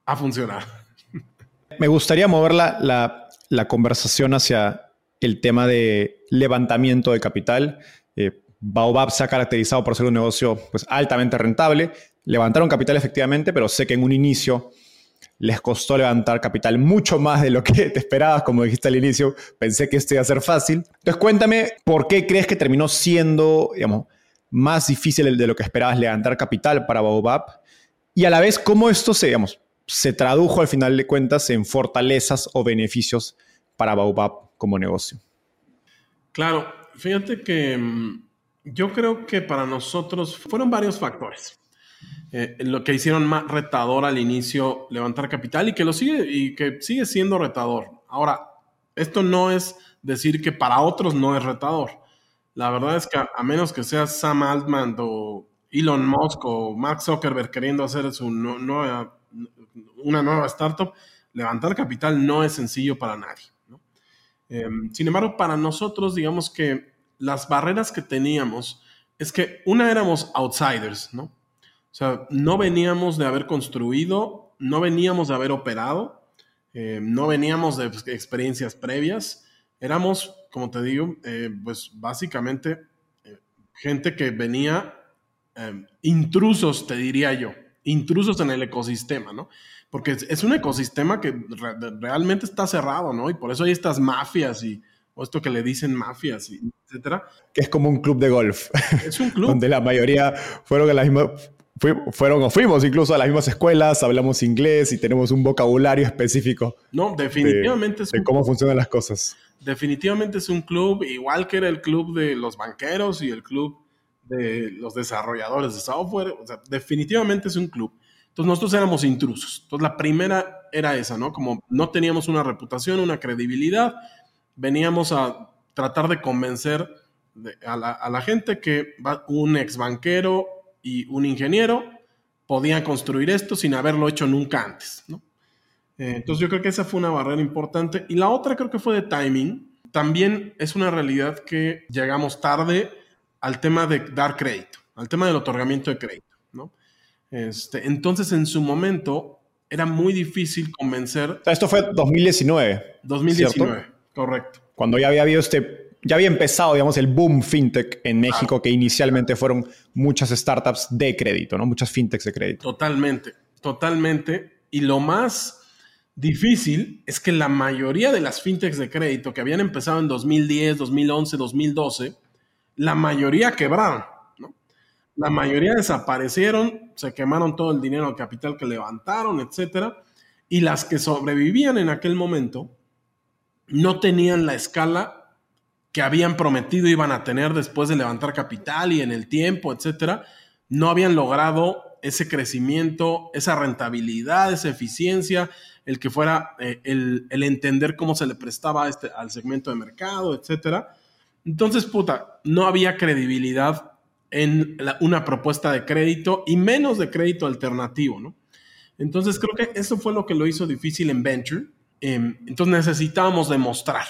ha funcionado. Me gustaría mover la, conversación hacia el tema de levantamiento de capital. Eh, Baobab se ha caracterizado por ser un negocio pues, altamente rentable. Levantaron capital efectivamente, pero sé que en un inicio les costó levantar capital mucho más de lo que te esperabas, como dijiste al inicio, pensé que esto iba a ser fácil. Entonces cuéntame, ¿por qué crees que terminó siendo, digamos, más difícil de lo que esperabas levantar capital para Baobab? Y a la vez, ¿cómo esto se, se tradujo al final de cuentas en fortalezas o beneficios para Baobab como negocio? Claro, fíjate que mm, yo creo que para nosotros fueron varios factores. Eh, lo que hicieron más retador al inicio levantar capital y que lo sigue y que sigue siendo retador. Ahora, esto no es decir que para otros no es retador. La verdad es que a, menos que sea Sam Altman o Elon Musk o Mark Zuckerberg queriendo hacer su nueva, una nueva startup, levantar capital no es sencillo para nadie. Em, sin embargo, para nosotros, digamos que las barreras que teníamos es que una éramos outsiders, ¿no? O sea, no veníamos de haber construido, no veníamos de haber operado, eh, no veníamos de pues, experiencias previas. Éramos, como te digo, eh, pues básicamente eh, gente que venía, intrusos, te diría yo, intrusos en el ecosistema, ¿no? Porque es, un ecosistema que realmente está cerrado, ¿no? Y por eso hay estas mafias y, o esto que le dicen mafias, y etcétera. Que es como un club de golf. Es un club. donde la mayoría fueron a la misma, fueron o fuimos incluso a las mismas escuelas, hablamos inglés y tenemos un vocabulario específico. No, definitivamente de, es cómo funcionan las cosas. Definitivamente es un club, igual que era el club de los banqueros y el club de los desarrolladores de software. O sea, definitivamente es un club. Entonces nosotros éramos intrusos. Entonces la primera era esa, ¿no? Como no teníamos una reputación, una credibilidad, veníamos a tratar de convencer a, la, a, la, gente que un ex banquero y un ingeniero podían construir esto sin haberlo hecho nunca antes. Eh, entonces yo creo que esa fue una barrera importante. Y la otra creo que fue de timing. También es una realidad que llegamos tarde al tema de dar crédito, al tema del otorgamiento de crédito. Este, entonces en su momento era muy difícil convencer. esto fue 2019. 2019, correcto. Cuando ya había habido este ya había empezado, digamos, el boom fintech en México, que inicialmente fueron muchas startups de crédito, ¿no? Muchas fintechs de crédito. Totalmente, totalmente. Y lo más difícil es que la mayoría de las fintechs de crédito que habían empezado en 2010, 2011, 2012, la mayoría quebraron, ¿no? La mayoría desaparecieron, se quemaron todo el dinero, el capital que levantaron, etcétera. Y las que sobrevivían en aquel momento no tenían la escala que habían prometido iban a tener después de levantar capital y en el tiempo, etcétera, no habían logrado ese crecimiento, esa rentabilidad, esa eficiencia, el que fuera eh, el, entender cómo se le prestaba este, al segmento de mercado, etcétera. Entonces, puta, no había credibilidad en una propuesta de crédito y menos de crédito alternativo, ¿no? Entonces, creo que eso fue lo que lo hizo difícil en Venture. Em, entonces, necesitábamos demostrar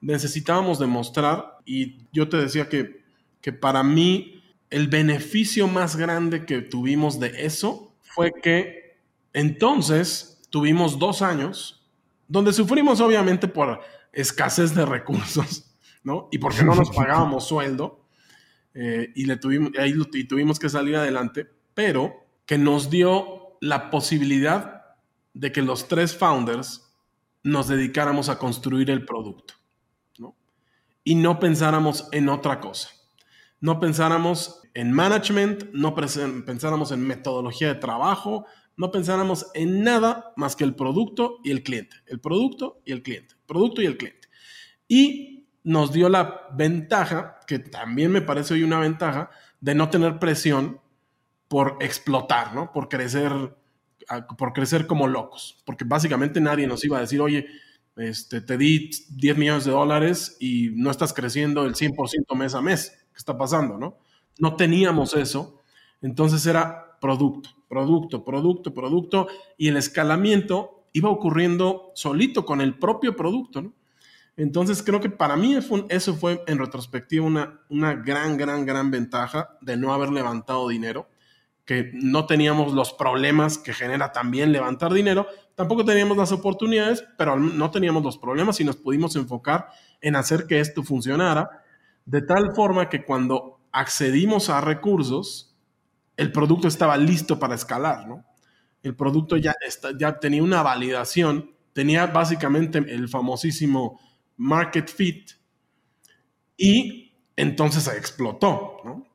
necesitábamos demostrar, y yo te decía que, que para mí el beneficio más grande que tuvimos de eso fue que entonces tuvimos dos años donde sufrimos obviamente por escasez de recursos, ¿no? Y porque no nos pagábamos sueldo eh, y, le tuvimos, ahí y tuvimos que salir adelante, pero que nos dio la posibilidad de que los tres founders nos dedicáramos a construir el producto y no pensáramos en otra cosa. No pensáramos en management, no pensáramos en metodología de trabajo, no pensáramos en nada más que el producto y el cliente, el producto y el cliente, producto y el cliente. Y nos dio la ventaja, que también me parece hoy una ventaja, de no tener presión por explotar, ¿no? Por crecer, por crecer como locos. Porque básicamente nadie nos iba a decir, oye, este, te di 10 millones de dólares y no estás creciendo el 100% mes a mes. ¿Qué está pasando, no? No teníamos eso. Entonces era producto, producto, producto, producto. Y el escalamiento iba ocurriendo solito con el propio producto. Entonces creo que para mí eso fue en retrospectiva una, una gran, gran, gran ventaja de no haber levantado dinero, que no teníamos los problemas que genera también levantar dinero, tampoco teníamos las oportunidades, pero no teníamos los problemas y nos pudimos enfocar en hacer que esto funcionara, de tal forma que cuando accedimos a recursos, el producto estaba listo para escalar, ¿no? El producto ya, tenía una validación, tenía básicamente el famosísimo market fit y entonces explotó, ¿no?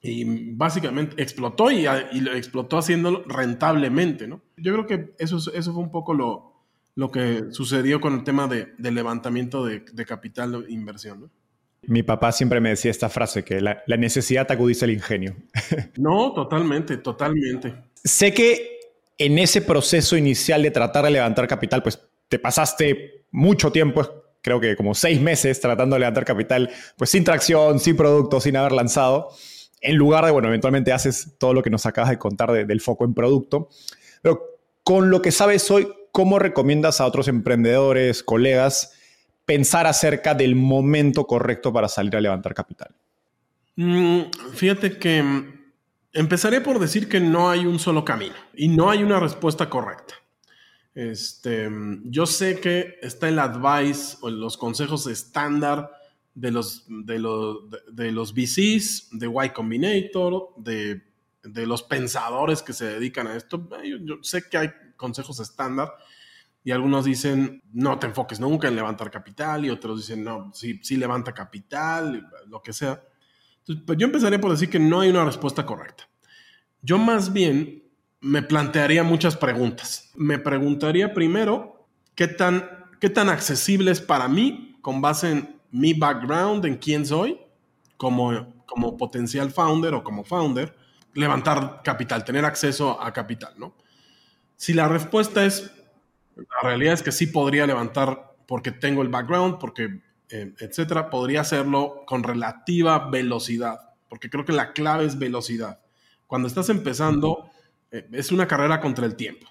Y básicamente explotó y, lo explotó haciéndolo rentablemente, ¿no? Yo creo que eso, fue un poco lo, que sucedió con el tema de, levantamiento de, capital e inversión, ¿no? Mi papá siempre me decía esta frase, que la, la necesidad acudice al ingenio. No, totalmente, totalmente. Sé que en ese proceso inicial de tratar de levantar capital, pues te pasaste mucho tiempo creo que como seis meses tratando de levantar capital, pues sin tracción, sin producto, sin haber lanzado, en lugar de, bueno, eventualmente haces todo lo que nos acabas de contar del foco en producto. Pero con lo que sabes hoy, ¿cómo recomiendas a otros emprendedores, colegas, pensar acerca del momento correcto para salir a levantar capital? Mm, fíjate que mm, empezaré por decir que no hay un solo camino y no hay una respuesta correcta. Este, yo sé que está el advice o los consejos estándar de los, de los, de, los VCs, de Y Combinator, de, de, los pensadores que se dedican a esto. Yo, sé que hay consejos estándar y algunos dicen no te enfoques nunca en levantar capital y otros dicen no, sí, sí levanta capital, lo que sea. Entonces, pues yo empezaré por decir que no hay una respuesta correcta. Yo más bien me plantearía muchas preguntas. Me preguntaría primero qué tan, qué tan accesible es para mí, con base en mi background, en quién soy, como, como potencial founder o como founder, levantar capital, tener acceso a capital, ¿no? Si la respuesta es, la realidad es que sí podría levantar porque tengo el background, porque, eh, etcétera, podría hacerlo con relativa velocidad, porque creo que la clave es velocidad. Cuando estás empezando, eh, es una carrera contra el tiempo.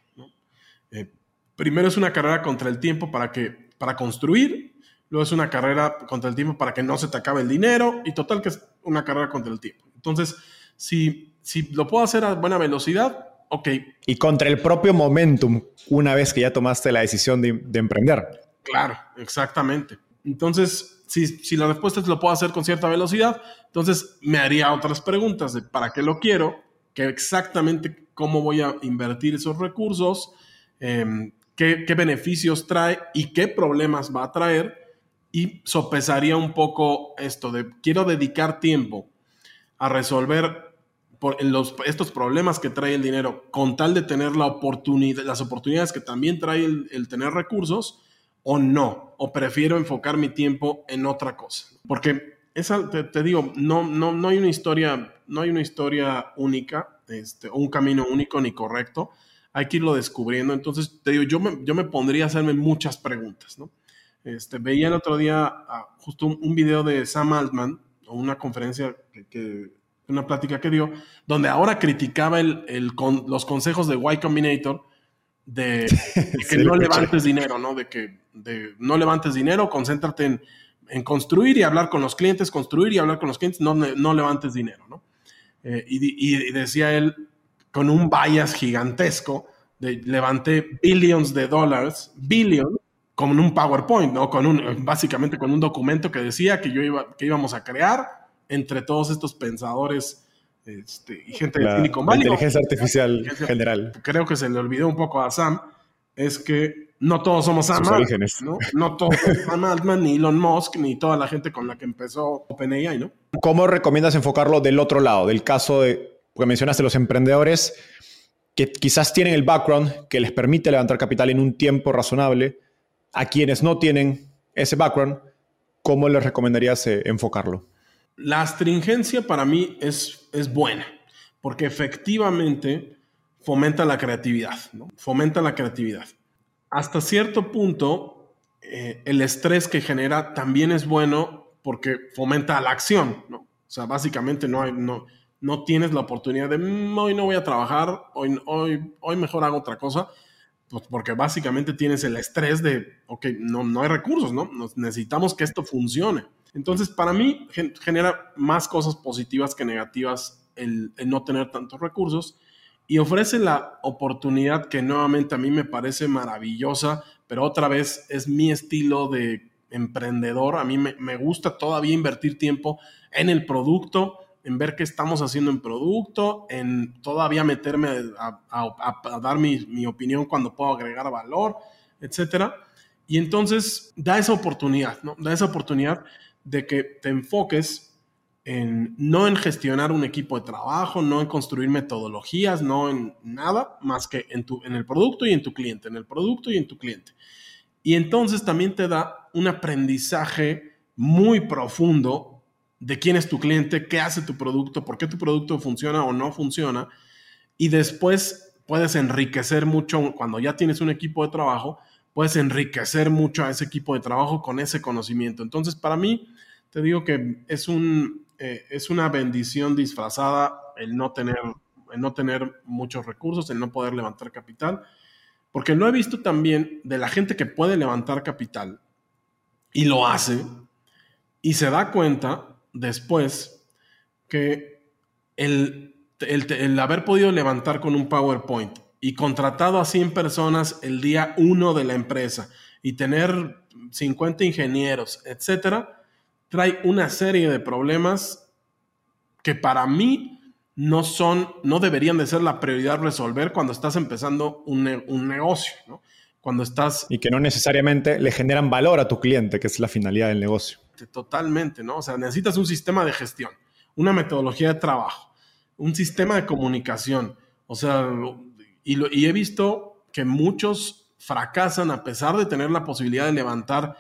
Eh, primero es una carrera contra el tiempo para, que, para construir, luego es una carrera contra el tiempo para que no se te acabe el dinero y total que es una carrera contra el tiempo. Entonces, si, si lo puedo hacer a buena velocidad, ok. Y contra el propio momentum, una vez que ya tomaste la decisión de, emprender. Claro, exactamente. Entonces, si, si, la respuesta es lo puedo hacer con cierta velocidad, entonces me haría otras preguntas de para qué lo quiero, qué exactamente cómo voy a invertir esos recursos, em, qué, beneficios trae y qué problemas va a traer. Y sopesaría un poco esto de quiero dedicar tiempo a resolver por, los, estos problemas que trae el dinero con tal de tener las oportunidades que también trae el, tener recursos o no, o prefiero enfocar mi tiempo en otra cosa. Porque esa, te, te, digo, no, no, no, hay una historia, no hay una historia única este, un camino único ni correcto. Hay que irlo descubriendo. Entonces, te digo, yo me, yo me pondría a hacerme muchas preguntas, ¿no? Este, veía el otro día ah, justo un, video de Sam Altman, o una conferencia, que, una plática que dio, donde ahora criticaba el, el los consejos de Y Combinator de, que no levantes dinero, ¿no? De que de, no levantes dinero, concéntrate en, en, construir y hablar con los clientes, construir y hablar con los clientes, no, no levantes dinero, ¿no? Eh, y, decía él, con un bias gigantesco, de, levanté billions de dólares, billion, con un PowerPoint, ¿no? Con un, básicamente con un documento que decía que, yo iba, que íbamos a crear entre todos estos pensadores este, y gente de Silicon Valley. inteligencia artificial general. Creo que se le olvidó un poco a Sam, es que no todos somos Sam Altman, ¿no? No todos somos Sam Altman, ni Elon Musk, ni toda la gente con la que empezó OpenAI, ¿no? ¿Cómo recomiendas enfocarlo del otro lado, del caso de, porque mencionaste los emprendedores, que quizás tienen el background que les permite levantar capital en un tiempo razonable, a quienes no tienen ese background, ¿cómo les recomendarías eh, enfocarlo? La astringencia para mí es, es buena, porque efectivamente fomenta la creatividad, ¿no? fomenta la creatividad. Hasta cierto punto, eh, el estrés que genera también es bueno porque fomenta la acción, ¿no? O sea, básicamente no, no, no tienes la oportunidad de mm, hoy no voy a trabajar, hoy, hoy, hoy mejor hago otra cosa, pues porque básicamente tienes el estrés de, ok, no, no hay recursos, ¿no? necesitamos que esto funcione. Entonces, para mí genera más cosas positivas que negativas el, no tener tantos recursos y ofrece la oportunidad que nuevamente a mí me parece maravillosa, pero otra vez es mi estilo de emprendedor. A mí me, me gusta todavía invertir tiempo en el producto, en ver qué estamos haciendo en producto, en todavía meterme a, dar mi, opinión cuando puedo agregar valor, etcétera. Y entonces da esa oportunidad, ¿no? Da esa oportunidad de que te enfoques en no en gestionar un equipo de trabajo, no en construir metodologías, no en nada más que en, tu, en el producto y en tu cliente, en el producto y en tu cliente. Y entonces también te da un aprendizaje muy profundo de quién es tu cliente, qué hace tu producto, por qué tu producto funciona o no funciona. Y después puedes enriquecer mucho, cuando ya tienes un equipo de trabajo, puedes enriquecer mucho a ese equipo de trabajo con ese conocimiento. Entonces, para mí, te digo que es, un, eh, es una bendición disfrazada el no, tener, el no tener muchos recursos, el no poder levantar capital, porque no he visto también de la gente que puede levantar capital y lo hace y se da cuenta después que el, el, haber podido levantar con un PowerPoint y contratado a 100 personas el día 1 de la empresa y tener 50 ingenieros, etcétera, trae una serie de problemas que para mí no son, no deberían de ser la prioridad resolver cuando estás empezando un, un negocio, ¿no? Cuando estás... Y que no necesariamente le generan valor a tu cliente, que es la finalidad del negocio totalmente, ¿no? O sea, necesitas un sistema de gestión, una metodología de trabajo, un sistema de comunicación. O sea, y, he visto que muchos fracasan a pesar de tener la posibilidad de levantar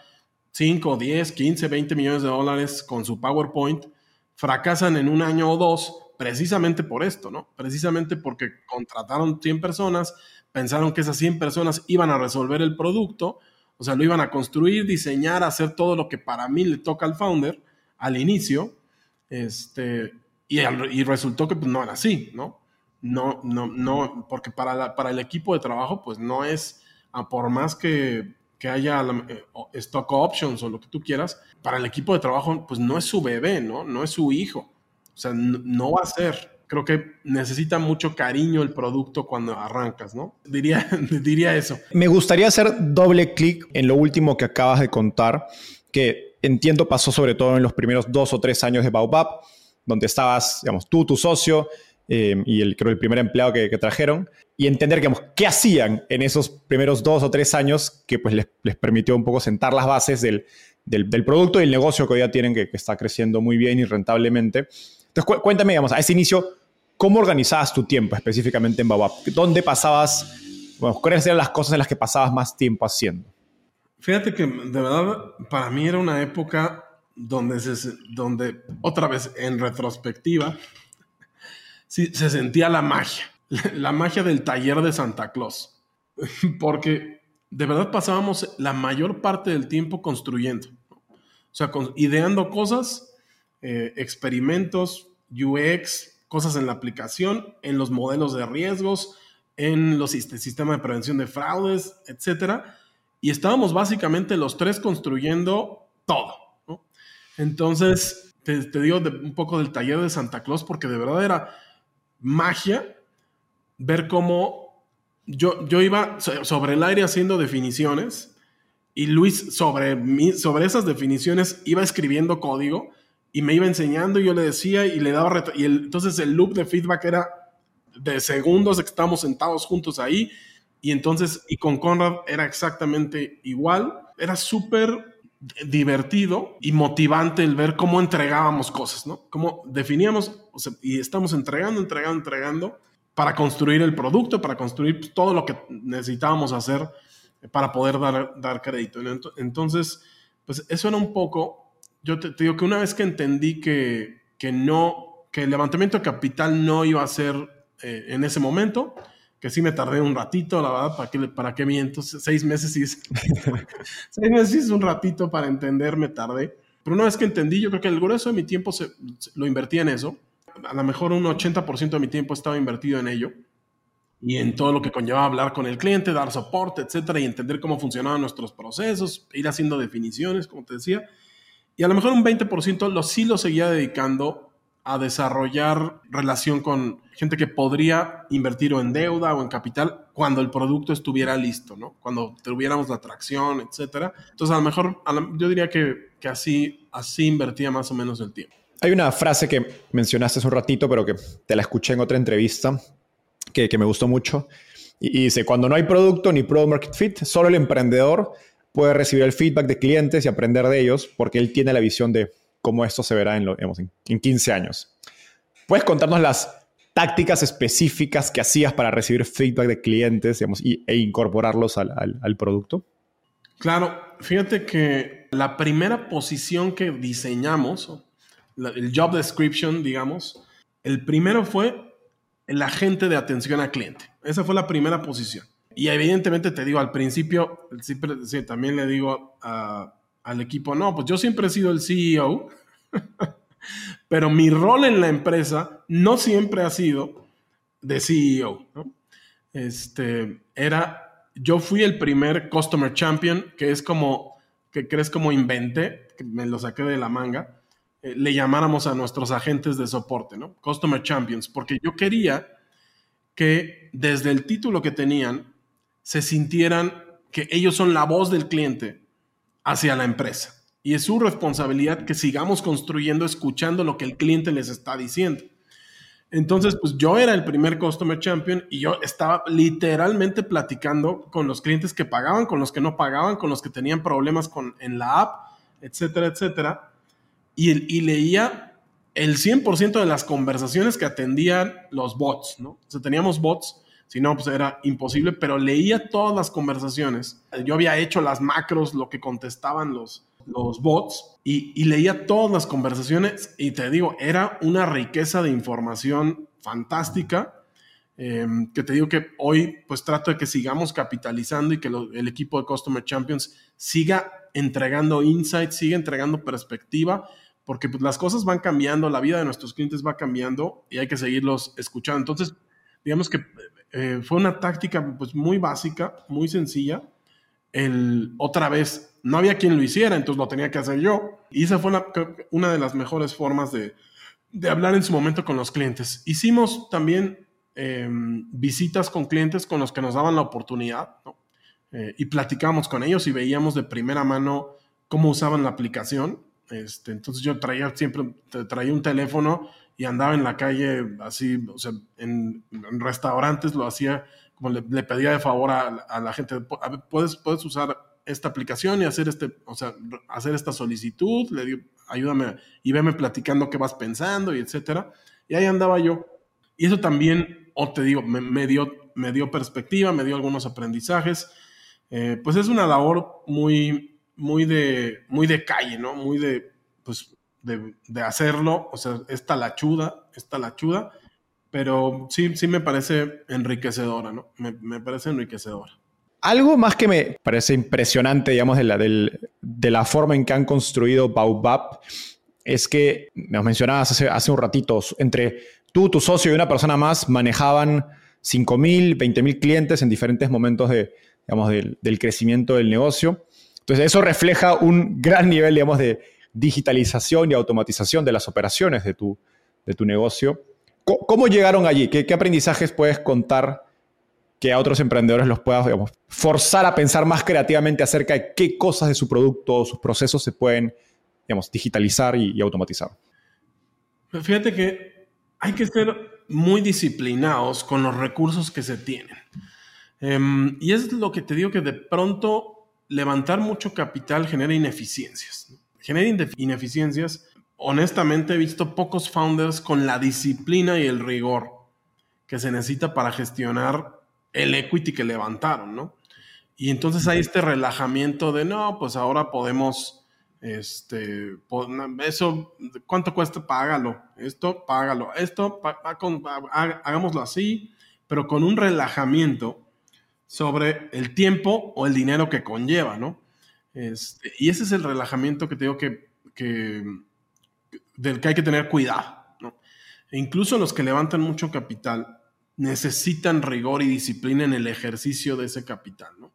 5, 10, 15, 20 millones de dólares con su PowerPoint, fracasan en un año o dos precisamente por esto, ¿no? Precisamente porque contrataron 100 personas, pensaron que esas 100 personas iban a resolver el producto, o sea, lo iban a construir, diseñar, hacer todo lo que para mí le toca al founder al inicio. Este, y, y resultó que pues, no era así, ¿no? No, no, no, porque para, para el equipo de trabajo, pues no es, a por más que, que haya eh, stock options o lo que tú quieras, para el equipo de trabajo, pues no es su bebé, ¿no? No es su hijo. O sea, no va a ser creo que necesita mucho cariño el producto cuando arrancas, ¿no? Diría, diría eso. Me gustaría hacer doble clic en lo último que acabas de contar, que entiendo pasó sobre todo en los primeros dos o tres años de Baobab, donde estabas, digamos, tú, tu socio eh, y el, creo el primer empleado que, trajeron, y entender, digamos, qué hacían en esos primeros dos o tres años que pues les, les permitió un poco sentar las bases del, del, producto y el negocio que hoy ya tienen, que, que está creciendo muy bien y rentablemente. Entonces, cuéntame, digamos, a ese inicio, ¿cómo organizabas tu tiempo específicamente en Baobab? ¿Dónde pasabas, bueno, cuáles eran las cosas en las que pasabas más tiempo haciendo? Fíjate que de verdad para mí era una época donde, se, donde otra vez en retrospectiva, se sentía la magia, la magia del taller de Santa Claus, porque de verdad pasábamos la mayor parte del tiempo construyendo, o sea, ideando cosas eh, experimentos, UX, cosas en la aplicación, en los modelos de riesgos, en los sistemas de prevención de fraudes, etcétera. Y estábamos básicamente los tres construyendo todo. Entonces, te, digo un poco del taller de Santa Claus, porque de verdad era magia ver cómo yo, yo iba sobre el aire haciendo definiciones y Luis sobre, sobre esas definiciones iba escribiendo código y me iba enseñando y yo le decía y le daba y entonces el loop de feedback era de segundos estábamos sentados juntos ahí y entonces y con Conrad era exactamente igual. Era súper divertido y motivante el ver cómo entregábamos cosas, ¿no? Cómo definíamos y estamos entregando, entregando, entregando para construir el producto, para construir pues, todo lo que necesitábamos hacer para poder dar, dar crédito. Entonces, pues eso era un poco, yo te, digo que una vez que entendí que, que, no, que el levantamiento de capital no iba a ser eh, en ese momento, que sí me tardé un ratito, la verdad, ¿para qué, para qué miento? Seis meses y seis meses es un ratito para entender, me tardé. Pero una vez que entendí, yo creo que el grueso de mi tiempo se, lo invertí en eso. A lo mejor un 80% de mi tiempo estaba invertido en ello y en todo lo que conlleva hablar con el cliente, dar soporte, etcétera, y entender cómo funcionaban nuestros procesos, ir haciendo definiciones, como te decía. Y a lo mejor un 20% lo, sí lo seguía dedicando a desarrollar relación con gente que podría invertir o en deuda o en capital cuando el producto estuviera listo, ¿no? Cuando tuviéramos la atracción, etcétera. Entonces, a lo mejor, yo diría que, que, así, así invertía más o menos el tiempo. Hay una frase que mencionaste hace un ratito, pero que te la escuché en otra entrevista, que, que me gustó mucho. Y, y dice, cuando no hay producto ni product market fit, solo el emprendedor puede recibir el feedback de clientes y aprender de ellos porque él tiene la visión de cómo esto se verá en, lo, en, 15 años. ¿Puedes contarnos las tácticas específicas que hacías para recibir feedback de clientes e incorporarlos al, producto? Claro, fíjate que la primera posición que diseñamos, el job description, digamos, el primero fue el agente de atención al cliente. Esa fue la primera posición. Y evidentemente te digo, al principio, también le digo a, al equipo, no, pues yo siempre he sido el CEO, pero mi rol en la empresa no siempre ha sido de CEO. Este, era, yo fui el primer Customer Champion, que es como, que crees como inventé, que me lo saqué de la manga, eh, le llamáramos a nuestros agentes de soporte, ¿no? Customer Champions, porque yo quería que desde el título que tenían se sintieran que ellos son la voz del cliente hacia la empresa. Y es su responsabilidad que sigamos construyendo, escuchando lo que el cliente les está diciendo. Entonces, pues yo era el primer Customer Champion y yo estaba literalmente platicando con los clientes que pagaban, con los que no pagaban, con los que tenían problemas con, en la app, etcétera, etcétera. Y, y leía el 100% de las conversaciones que atendían los bots, ¿no? O teníamos bots si no, pues era imposible, pero leía todas las conversaciones. Yo había hecho las macros, lo que contestaban los, los bots, y, leía todas las conversaciones y te digo, era una riqueza de información fantástica. Em, que te digo que hoy pues trato de que sigamos capitalizando y que el equipo de Customer Champions siga entregando insights, siga entregando perspectiva, porque pues, las cosas van cambiando, la vida de nuestros clientes va cambiando y hay que seguirlos escuchando. Entonces, digamos que eh, fue una táctica pues muy básica, muy sencilla. El, otra vez, no había quien lo hiciera, entonces lo tenía que hacer yo. Y esa fue una, de las mejores formas de, de, hablar en su momento con los clientes. Hicimos también em, visitas con clientes con los que nos daban la oportunidad eh, y platicábamos con ellos y veíamos de primera mano cómo usaban la aplicación. Este, entonces yo traía siempre, traía un teléfono y andaba en la calle así, o sea, en, restaurantes lo hacía, como le, pedía de favor a, la gente, ¿puedes, puedes usar esta aplicación y hacer este, o sea, hacer esta solicitud, le digo, ayúdame y veme platicando qué vas pensando y etcétera. Y ahí andaba yo. Y eso también, o te digo, me, dio, me dio perspectiva, me dio algunos aprendizajes. Eh, pues es una labor muy, muy de, muy de calle, ¿no? Muy de, pues, de, hacerlo, o sea, esta lachuda, esta lachuda, pero sí, sí me parece enriquecedora, ¿no? Me, parece enriquecedora. Algo más que me parece impresionante, digamos, de la, de la forma en que han construido Baobab es que, nos mencionabas hace, hace un ratito, entre tú, tu socio y una persona más manejaban 5.000, 20.000 clientes en diferentes momentos de, digamos, del, del crecimiento del negocio. Entonces, eso refleja un gran nivel, digamos, de, digitalización y automatización de las operaciones de tu, de tu negocio. ¿Cómo, llegaron allí? ¿Qué, aprendizajes puedes contar que a otros emprendedores los puedas forzar a pensar más creativamente acerca de qué cosas de su producto o sus procesos se pueden digamos, digitalizar y, automatizar? Fíjate que hay que ser muy disciplinados con los recursos que se tienen. Em, y es lo que te digo que de pronto levantar mucho capital genera ineficiencias genera ineficiencias. Honestamente he visto pocos founders con la disciplina y el rigor que se necesita para gestionar el equity que levantaron, ¿no? Y entonces hay este relajamiento de, no, pues ahora podemos, este, eso, ¿cuánto cuesta? Págalo, esto, págalo, esto, hagámoslo así, pero con un relajamiento sobre el tiempo o el dinero que conlleva, ¿no? Este, y ese es el relajamiento que tengo que, que, del que hay que tener cuidado, incluso los que levantan mucho capital necesitan rigor y disciplina en el ejercicio de ese capital, ¿no?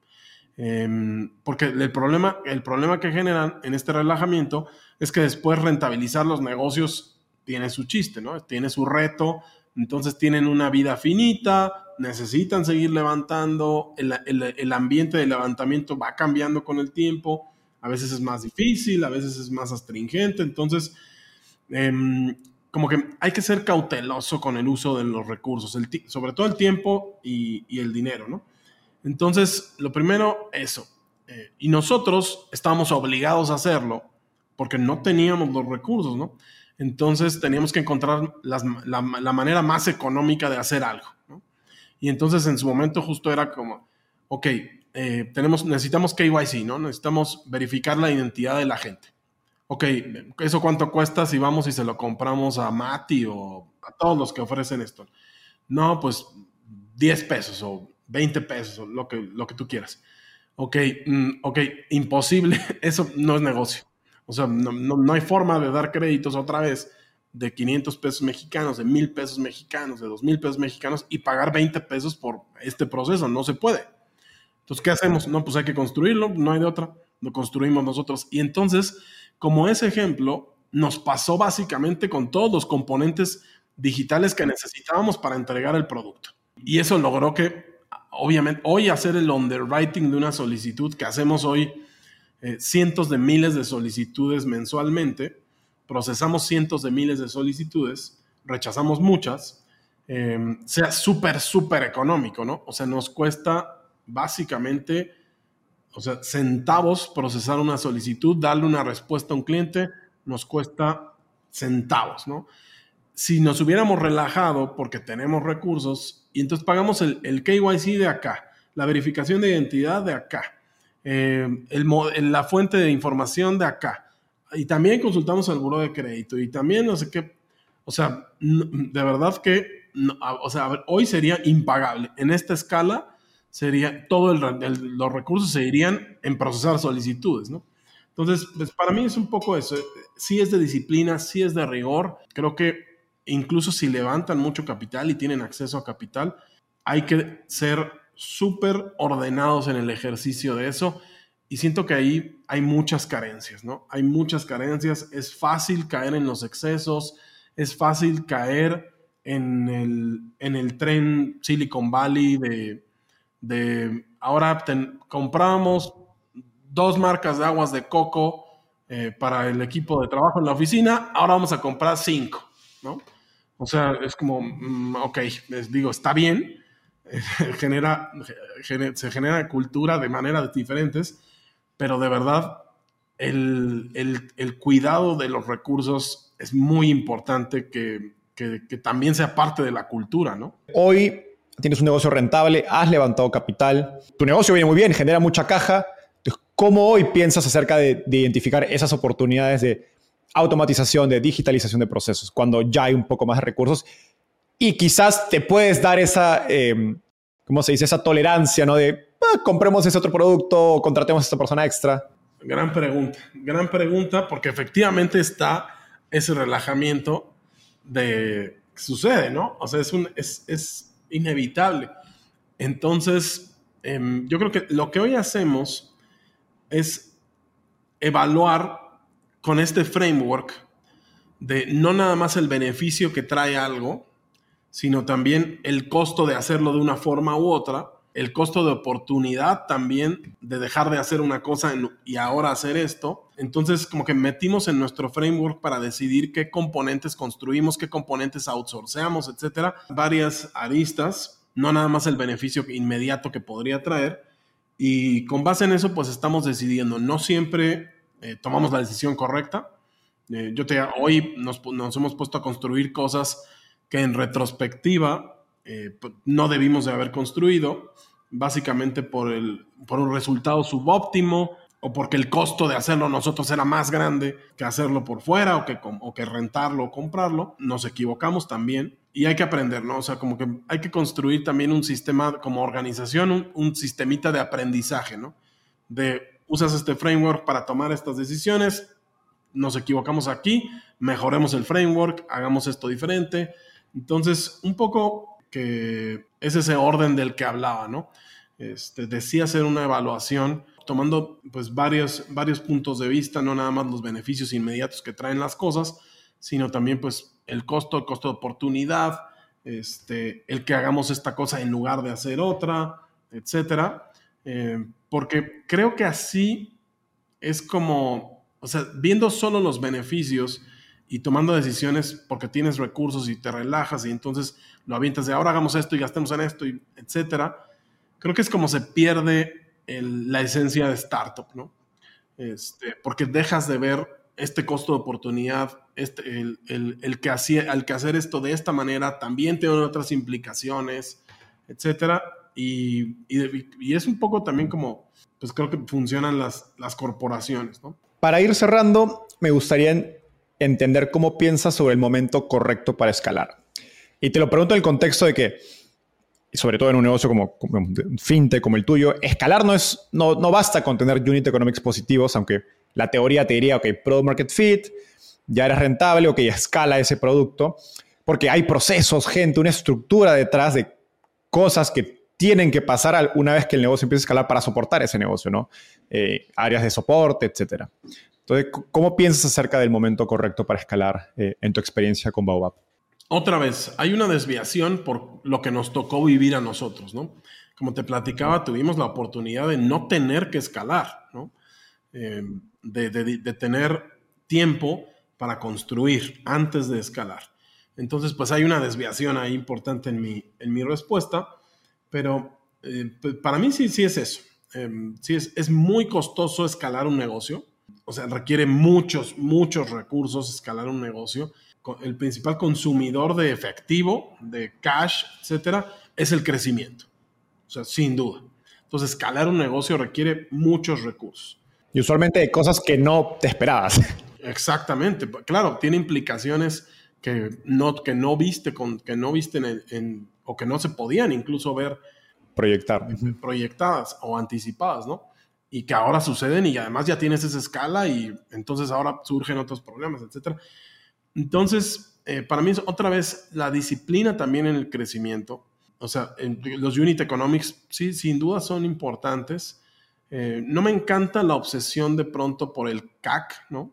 Em, porque el problema, el problema que generan en este relajamiento es que después rentabilizar los negocios tiene su chiste, ¿no? Tiene su reto, entonces tienen una vida finita, necesitan seguir levantando, el, ambiente de levantamiento va cambiando con el tiempo, a veces es más difícil, a veces es más astringente, entonces em, como que hay que ser cauteloso con el uso de los recursos, sobre todo el tiempo y, y el dinero, ¿no? Entonces, lo primero, eso. Eh, y nosotros estábamos obligados a hacerlo porque no teníamos los recursos, ¿no? Entonces teníamos que encontrar la, manera más económica de hacer algo, ¿no? Y entonces en su momento justo era como, ok, eh, tenemos, necesitamos KYC, ¿no? Necesitamos verificar la identidad de la gente. Ok, ¿eso cuánto cuesta si vamos y se lo compramos a Mati o a todos los que ofrecen esto? No, pues 10 pesos o 20 pesos, lo que, lo que tú quieras. Ok, mm, ok, imposible, eso no es negocio. O sea, no, no, hay forma de dar créditos otra vez de 500 pesos mexicanos, de 1000 pesos mexicanos, de 2000 pesos mexicanos y pagar 20 pesos por este proceso. No se puede. Entonces, ¿qué hacemos? No, pues hay que construirlo, no hay de otra. Lo construimos nosotros. Y entonces, como ese ejemplo, nos pasó básicamente con todos los componentes digitales que necesitábamos para entregar el producto. Y eso logró que obviamente, hoy hacer el underwriting de una solicitud que hacemos hoy eh, cientos de miles de solicitudes mensualmente, procesamos cientos de miles de solicitudes, rechazamos muchas, em, sea súper, súper económico, ¿no? O sea, nos cuesta básicamente, o sea, centavos procesar una solicitud, darle una respuesta a un cliente, nos cuesta centavos, ¿no? Si nos hubiéramos relajado porque tenemos recursos, y entonces pagamos el, KYC de acá, la verificación de identidad de acá, eh, el, la fuente de información de acá. Y también consultamos al buro de crédito y también no sé qué. O sea, de verdad que, o sea, hoy sería impagable. En esta escala sería, todos los recursos se irían en procesar solicitudes, ¿no? Entonces, pues para mí es un poco eso. Sí es de disciplina, sí es de rigor. Creo que incluso si levantan mucho capital y tienen acceso a capital, hay que ser súper ordenados en el ejercicio de eso. Y siento que ahí hay muchas carencias, ¿no? Hay muchas carencias. Es fácil caer en los excesos, es fácil caer en el, en el tren Silicon Valley de, de ahora compramos dos marcas de aguas de coco eh, para el equipo de trabajo en la oficina, ahora vamos a comprar cinco, ¿no? O sea, es como, mm, ok, les digo, está bien, genera, se genera cultura de maneras diferentes, pero de verdad el, cuidado de los recursos es muy importante que, que, también sea parte de la cultura, ¿no? Hoy tienes un negocio rentable, has levantado capital, tu negocio viene muy bien, genera mucha caja. Entonces, ¿cómo hoy piensas acerca de, de identificar esas oportunidades de automatización, de digitalización de procesos, cuando ya hay un poco más de recursos y quizás te puedes dar esa, eh, ¿cómo se dice? Esa tolerancia, ¿no? De ah, compremos ese otro producto o contratemos a esta persona extra. Gran pregunta, gran pregunta, porque efectivamente está ese relajamiento de sucede, ¿no? O sea, es, un, es, es inevitable. Entonces, em, yo creo que lo que hoy hacemos es evaluar con este framework de no nada más el beneficio que trae algo, sino también el costo de hacerlo de una forma u otra, el costo de oportunidad también de dejar de hacer una cosa y ahora hacer esto. Entonces, como que metimos en nuestro framework para decidir qué componentes construimos, qué componentes outsourceamos, etcétera, varias aristas, no nada más el beneficio inmediato que podría traer. Y con base en eso, pues estamos decidiendo. No siempre eh, tomamos la decisión correcta. Eh, yo te, hoy nos, hemos puesto a construir cosas que en retrospectiva eh, no debimos de haber construido, básicamente por, el, por un resultado subóptimo o porque el costo de hacerlo nosotros era más grande que hacerlo por fuera o que, o que rentarlo o comprarlo. Nos equivocamos también y hay que aprender, ¿no? O sea, como que hay que construir también un sistema como organización, un, un sistemita de aprendizaje, ¿no? De usas este framework para tomar estas decisiones, nos equivocamos aquí, mejoremos el framework, hagamos esto diferente. Entonces, un poco que es ese orden del que hablaba, ¿no? Este, decía hacer una evaluación tomando pues varios, varios puntos de vista, no nada más los beneficios inmediatos que traen las cosas, sino también pues el costo, el costo de oportunidad, este, el que hagamos esta cosa en lugar de hacer otra, etcétera. Eh, porque creo que así es como, o sea, viendo solo los beneficios y tomando decisiones porque tienes recursos y te relajas y entonces lo avientas de ahora hagamos esto y gastemos en esto, y etcétera. Creo que es como se pierde la esencia de startup, ¿no? Este, porque dejas de ver este costo de oportunidad, este, el, que hacía, al que hacer esto de esta manera también tiene otras implicaciones, etcétera. Y, y, es un poco también como, pues creo que funcionan las, las corporaciones, ¿no? Para ir cerrando, me gustaría entender cómo piensas sobre el momento correcto para escalar. Y te lo pregunto en el contexto de que sobre todo en un negocio como, un fintech como el tuyo, escalar no, es, no, no basta con tener unit economics positivos, aunque la teoría te diría, ok, product market fit, ya eres rentable, ok, escala ese producto, porque hay procesos, gente, una estructura detrás de cosas que tienen que pasar una vez que el negocio empiece a escalar para soportar ese negocio, ¿no? Eh, áreas de soporte, etcétera. Entonces, ¿cómo piensas acerca del momento correcto para escalar eh, en tu experiencia con Baobab? otra vez, hay una desviación por lo que nos tocó vivir a nosotros, ¿no? Como te platicaba, tuvimos la oportunidad de no tener que escalar, ¿no? Em, de, tener tiempo para construir antes de escalar. Entonces, pues hay una desviación ahí importante en mi, en mi respuesta, pero eh, pues, para mí sí, sí es eso. Em, sí es, es muy costoso escalar un negocio, o sea, requiere muchos, muchos recursos escalar un negocio el principal consumidor de efectivo, de cash, etcétera, es el crecimiento. O sea, sin duda. Entonces, escalar un negocio requiere muchos recursos. Y usualmente de cosas que no te esperabas. Exactamente. Claro, tiene implicaciones que no, que no viste, con, que no viste en, o que no se podían incluso ver. Proyectar. Proyectadas o anticipadas, ¿no? Y que ahora suceden y además ya tienes esa escala y entonces ahora surgen otros problemas, etcétera. Entonces, eh, para mí es otra vez la disciplina también en el crecimiento. O sea, los unit economics sí, sin duda son importantes. Eh, no me encanta la obsesión de pronto por el CAC, ¿no?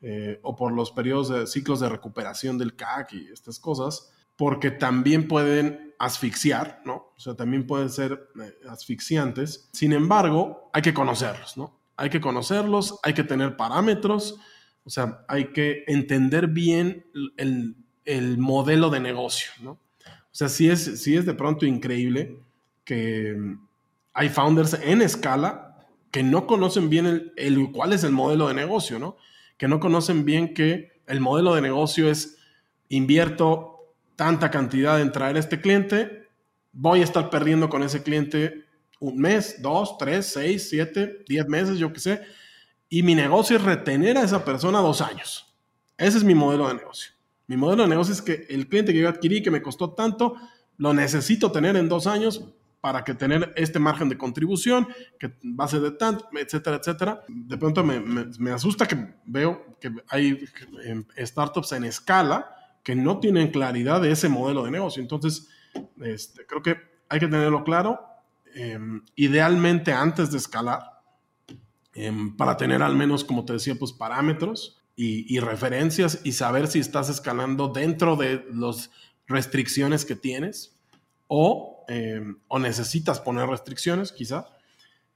Eh, o por los periodos de ciclos de recuperación del CAC y estas cosas, porque también pueden asfixiar, ¿no? O sea, también pueden ser asfixiantes. Sin embargo, hay que conocerlos, ¿no? Hay que conocerlos, hay que tener parámetros o sea, hay que entender bien el, modelo de negocio, ¿no? O sea, sí es, es de pronto increíble que hay founders en escala que no conocen bien el, cuál es el modelo de negocio, ¿no? Que no conocen bien que el modelo de negocio es invierto tanta cantidad en traer a este cliente, voy a estar perdiendo con ese cliente un mes, dos, tres, seis, siete, diez meses, yo qué sé, y mi negocio es retener a esa persona dos años. Ese es mi modelo de negocio. Mi modelo de negocio es que el cliente que yo adquirí, que me costó tanto, lo necesito tener en dos años para que tener este margen de contribución, que base de tanto, etcétera, etcétera. De pronto me, me, asusta que veo que hay startups en escala que no tienen claridad de ese modelo de negocio. Entonces, este, creo que hay que tenerlo claro. Em, idealmente antes de escalar, Em, para tener al menos, como te decía, pues parámetros y, referencias y saber si estás escalando dentro de las restricciones que tienes o, em, o necesitas poner restricciones, quizá.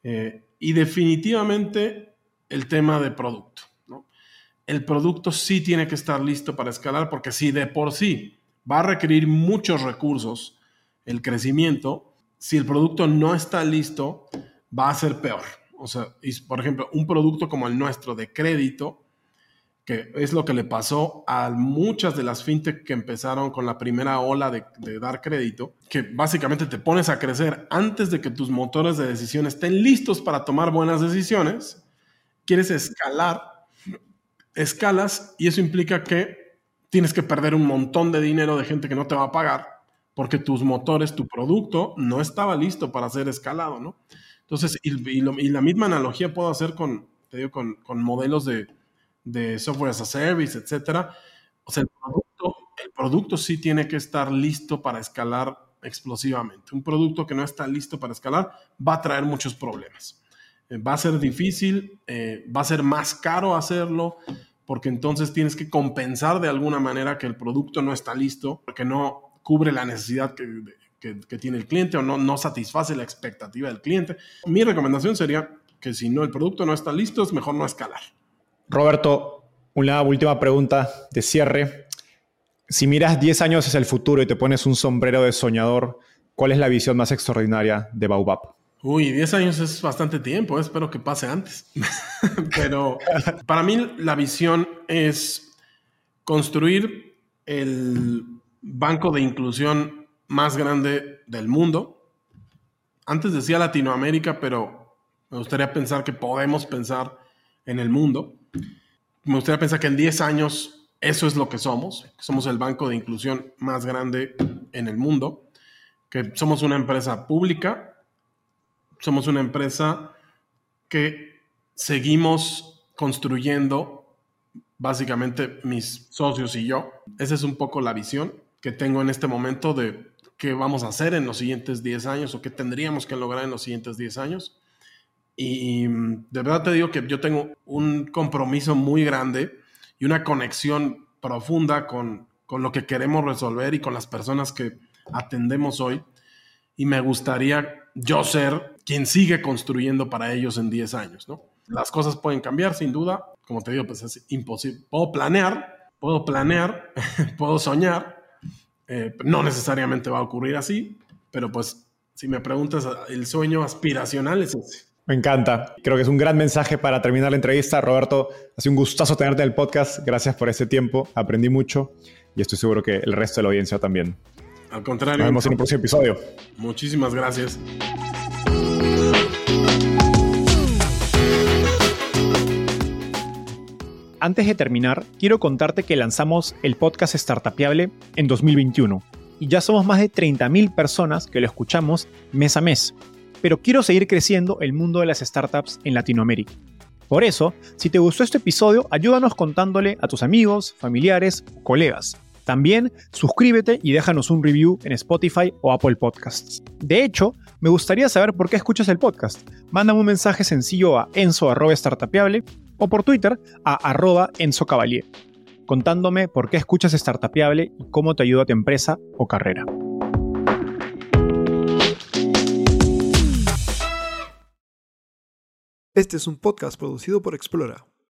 Eh, y definitivamente el tema de producto. El producto sí tiene que estar listo para escalar porque si de por sí va a requerir muchos recursos el crecimiento, si el producto no está listo, va a ser peor. O sea, por ejemplo, un producto como el nuestro de crédito, que es lo que le pasó a muchas de las fintech que empezaron con la primera ola de, de, dar crédito, que básicamente te pones a crecer antes de que tus motores de decisión estén listos para tomar buenas decisiones, quieres escalar, escalas y eso implica que tienes que perder un montón de dinero de gente que no te va a pagar porque tus motores, tu producto no estaba listo para ser escalado, ¿no? Entonces, y, la misma analogía puedo hacer con, te digo, con, con modelos de, de, software as a service, etcétera. O sea, el producto, el producto sí tiene que estar listo para escalar explosivamente. Un producto que no está listo para escalar va a traer muchos problemas. Eh, va a ser difícil, eh, va a ser más caro hacerlo, porque entonces tienes que compensar de alguna manera que el producto no está listo, porque no, cubre la necesidad que, tiene el cliente o no, no satisface la expectativa del cliente. Mi recomendación sería que si no el producto no está listo, es mejor no escalar. Roberto, una última pregunta de cierre. Si miras 10 años hacia el futuro y te pones un sombrero de soñador, ¿cuál es la visión más extraordinaria de Baobab? Uy, 10 años es bastante tiempo, espero que pase antes. Pero para mí la visión es construir el banco de inclusión más grande del mundo. Antes decía Latinoamérica, pero me gustaría pensar que podemos pensar en el mundo. Me gustaría pensar que en 10 años eso es lo que somos. Somos el banco de inclusión más grande en el mundo. Que somos una empresa pública. Somos una empresa que seguimos construyendo, básicamente mis socios y yo. Esa es un poco la visión que tengo en este momento de qué vamos a hacer en los siguientes 10 años o qué tendríamos que lograr en los siguientes 10 años. Y mm, de verdad te digo que yo tengo un compromiso muy grande y una conexión profunda con, con lo que queremos resolver y con las personas que atendemos hoy. Y me gustaría yo ser quien sigue construyendo para ellos en 10 años, ¿no? Las cosas pueden cambiar, sin duda. Como te digo, pues es imposible. Puedo planear, puedo planear, puedo soñar, eh, no necesariamente va a ocurrir así, pero pues si me preguntas, el sueño aspiracional es ese. Me encanta. Creo que es un gran mensaje para terminar la entrevista. Roberto, ha un gustazo tenerte en el podcast. Gracias por ese tiempo. Aprendí mucho y estoy seguro que el resto de la audiencia también. Al contrario. Nos vemos en el próximo episodio. Muchísimas gracias. Antes de terminar, quiero contarte que lanzamos el podcast Startupiable en 2021 y ya somos más de 30.000 personas que lo escuchamos mes a mes. Pero quiero seguir creciendo el mundo de las startups en Latinoamérica. Por eso, si te gustó este episodio, ayúdanos contándole a tus amigos, familiares, colegas. También suscríbete y déjanos un review en Spotify o Apple Podcasts. De hecho, me gustaría saber por qué escuchas el podcast. Mándame un mensaje sencillo a enzo.startupiable o por Twitter a arroba Enzo Cavalier, contándome por qué escuchas Startupiable y cómo te ayuda a tu empresa o carrera. Este es un podcast producido por Explora.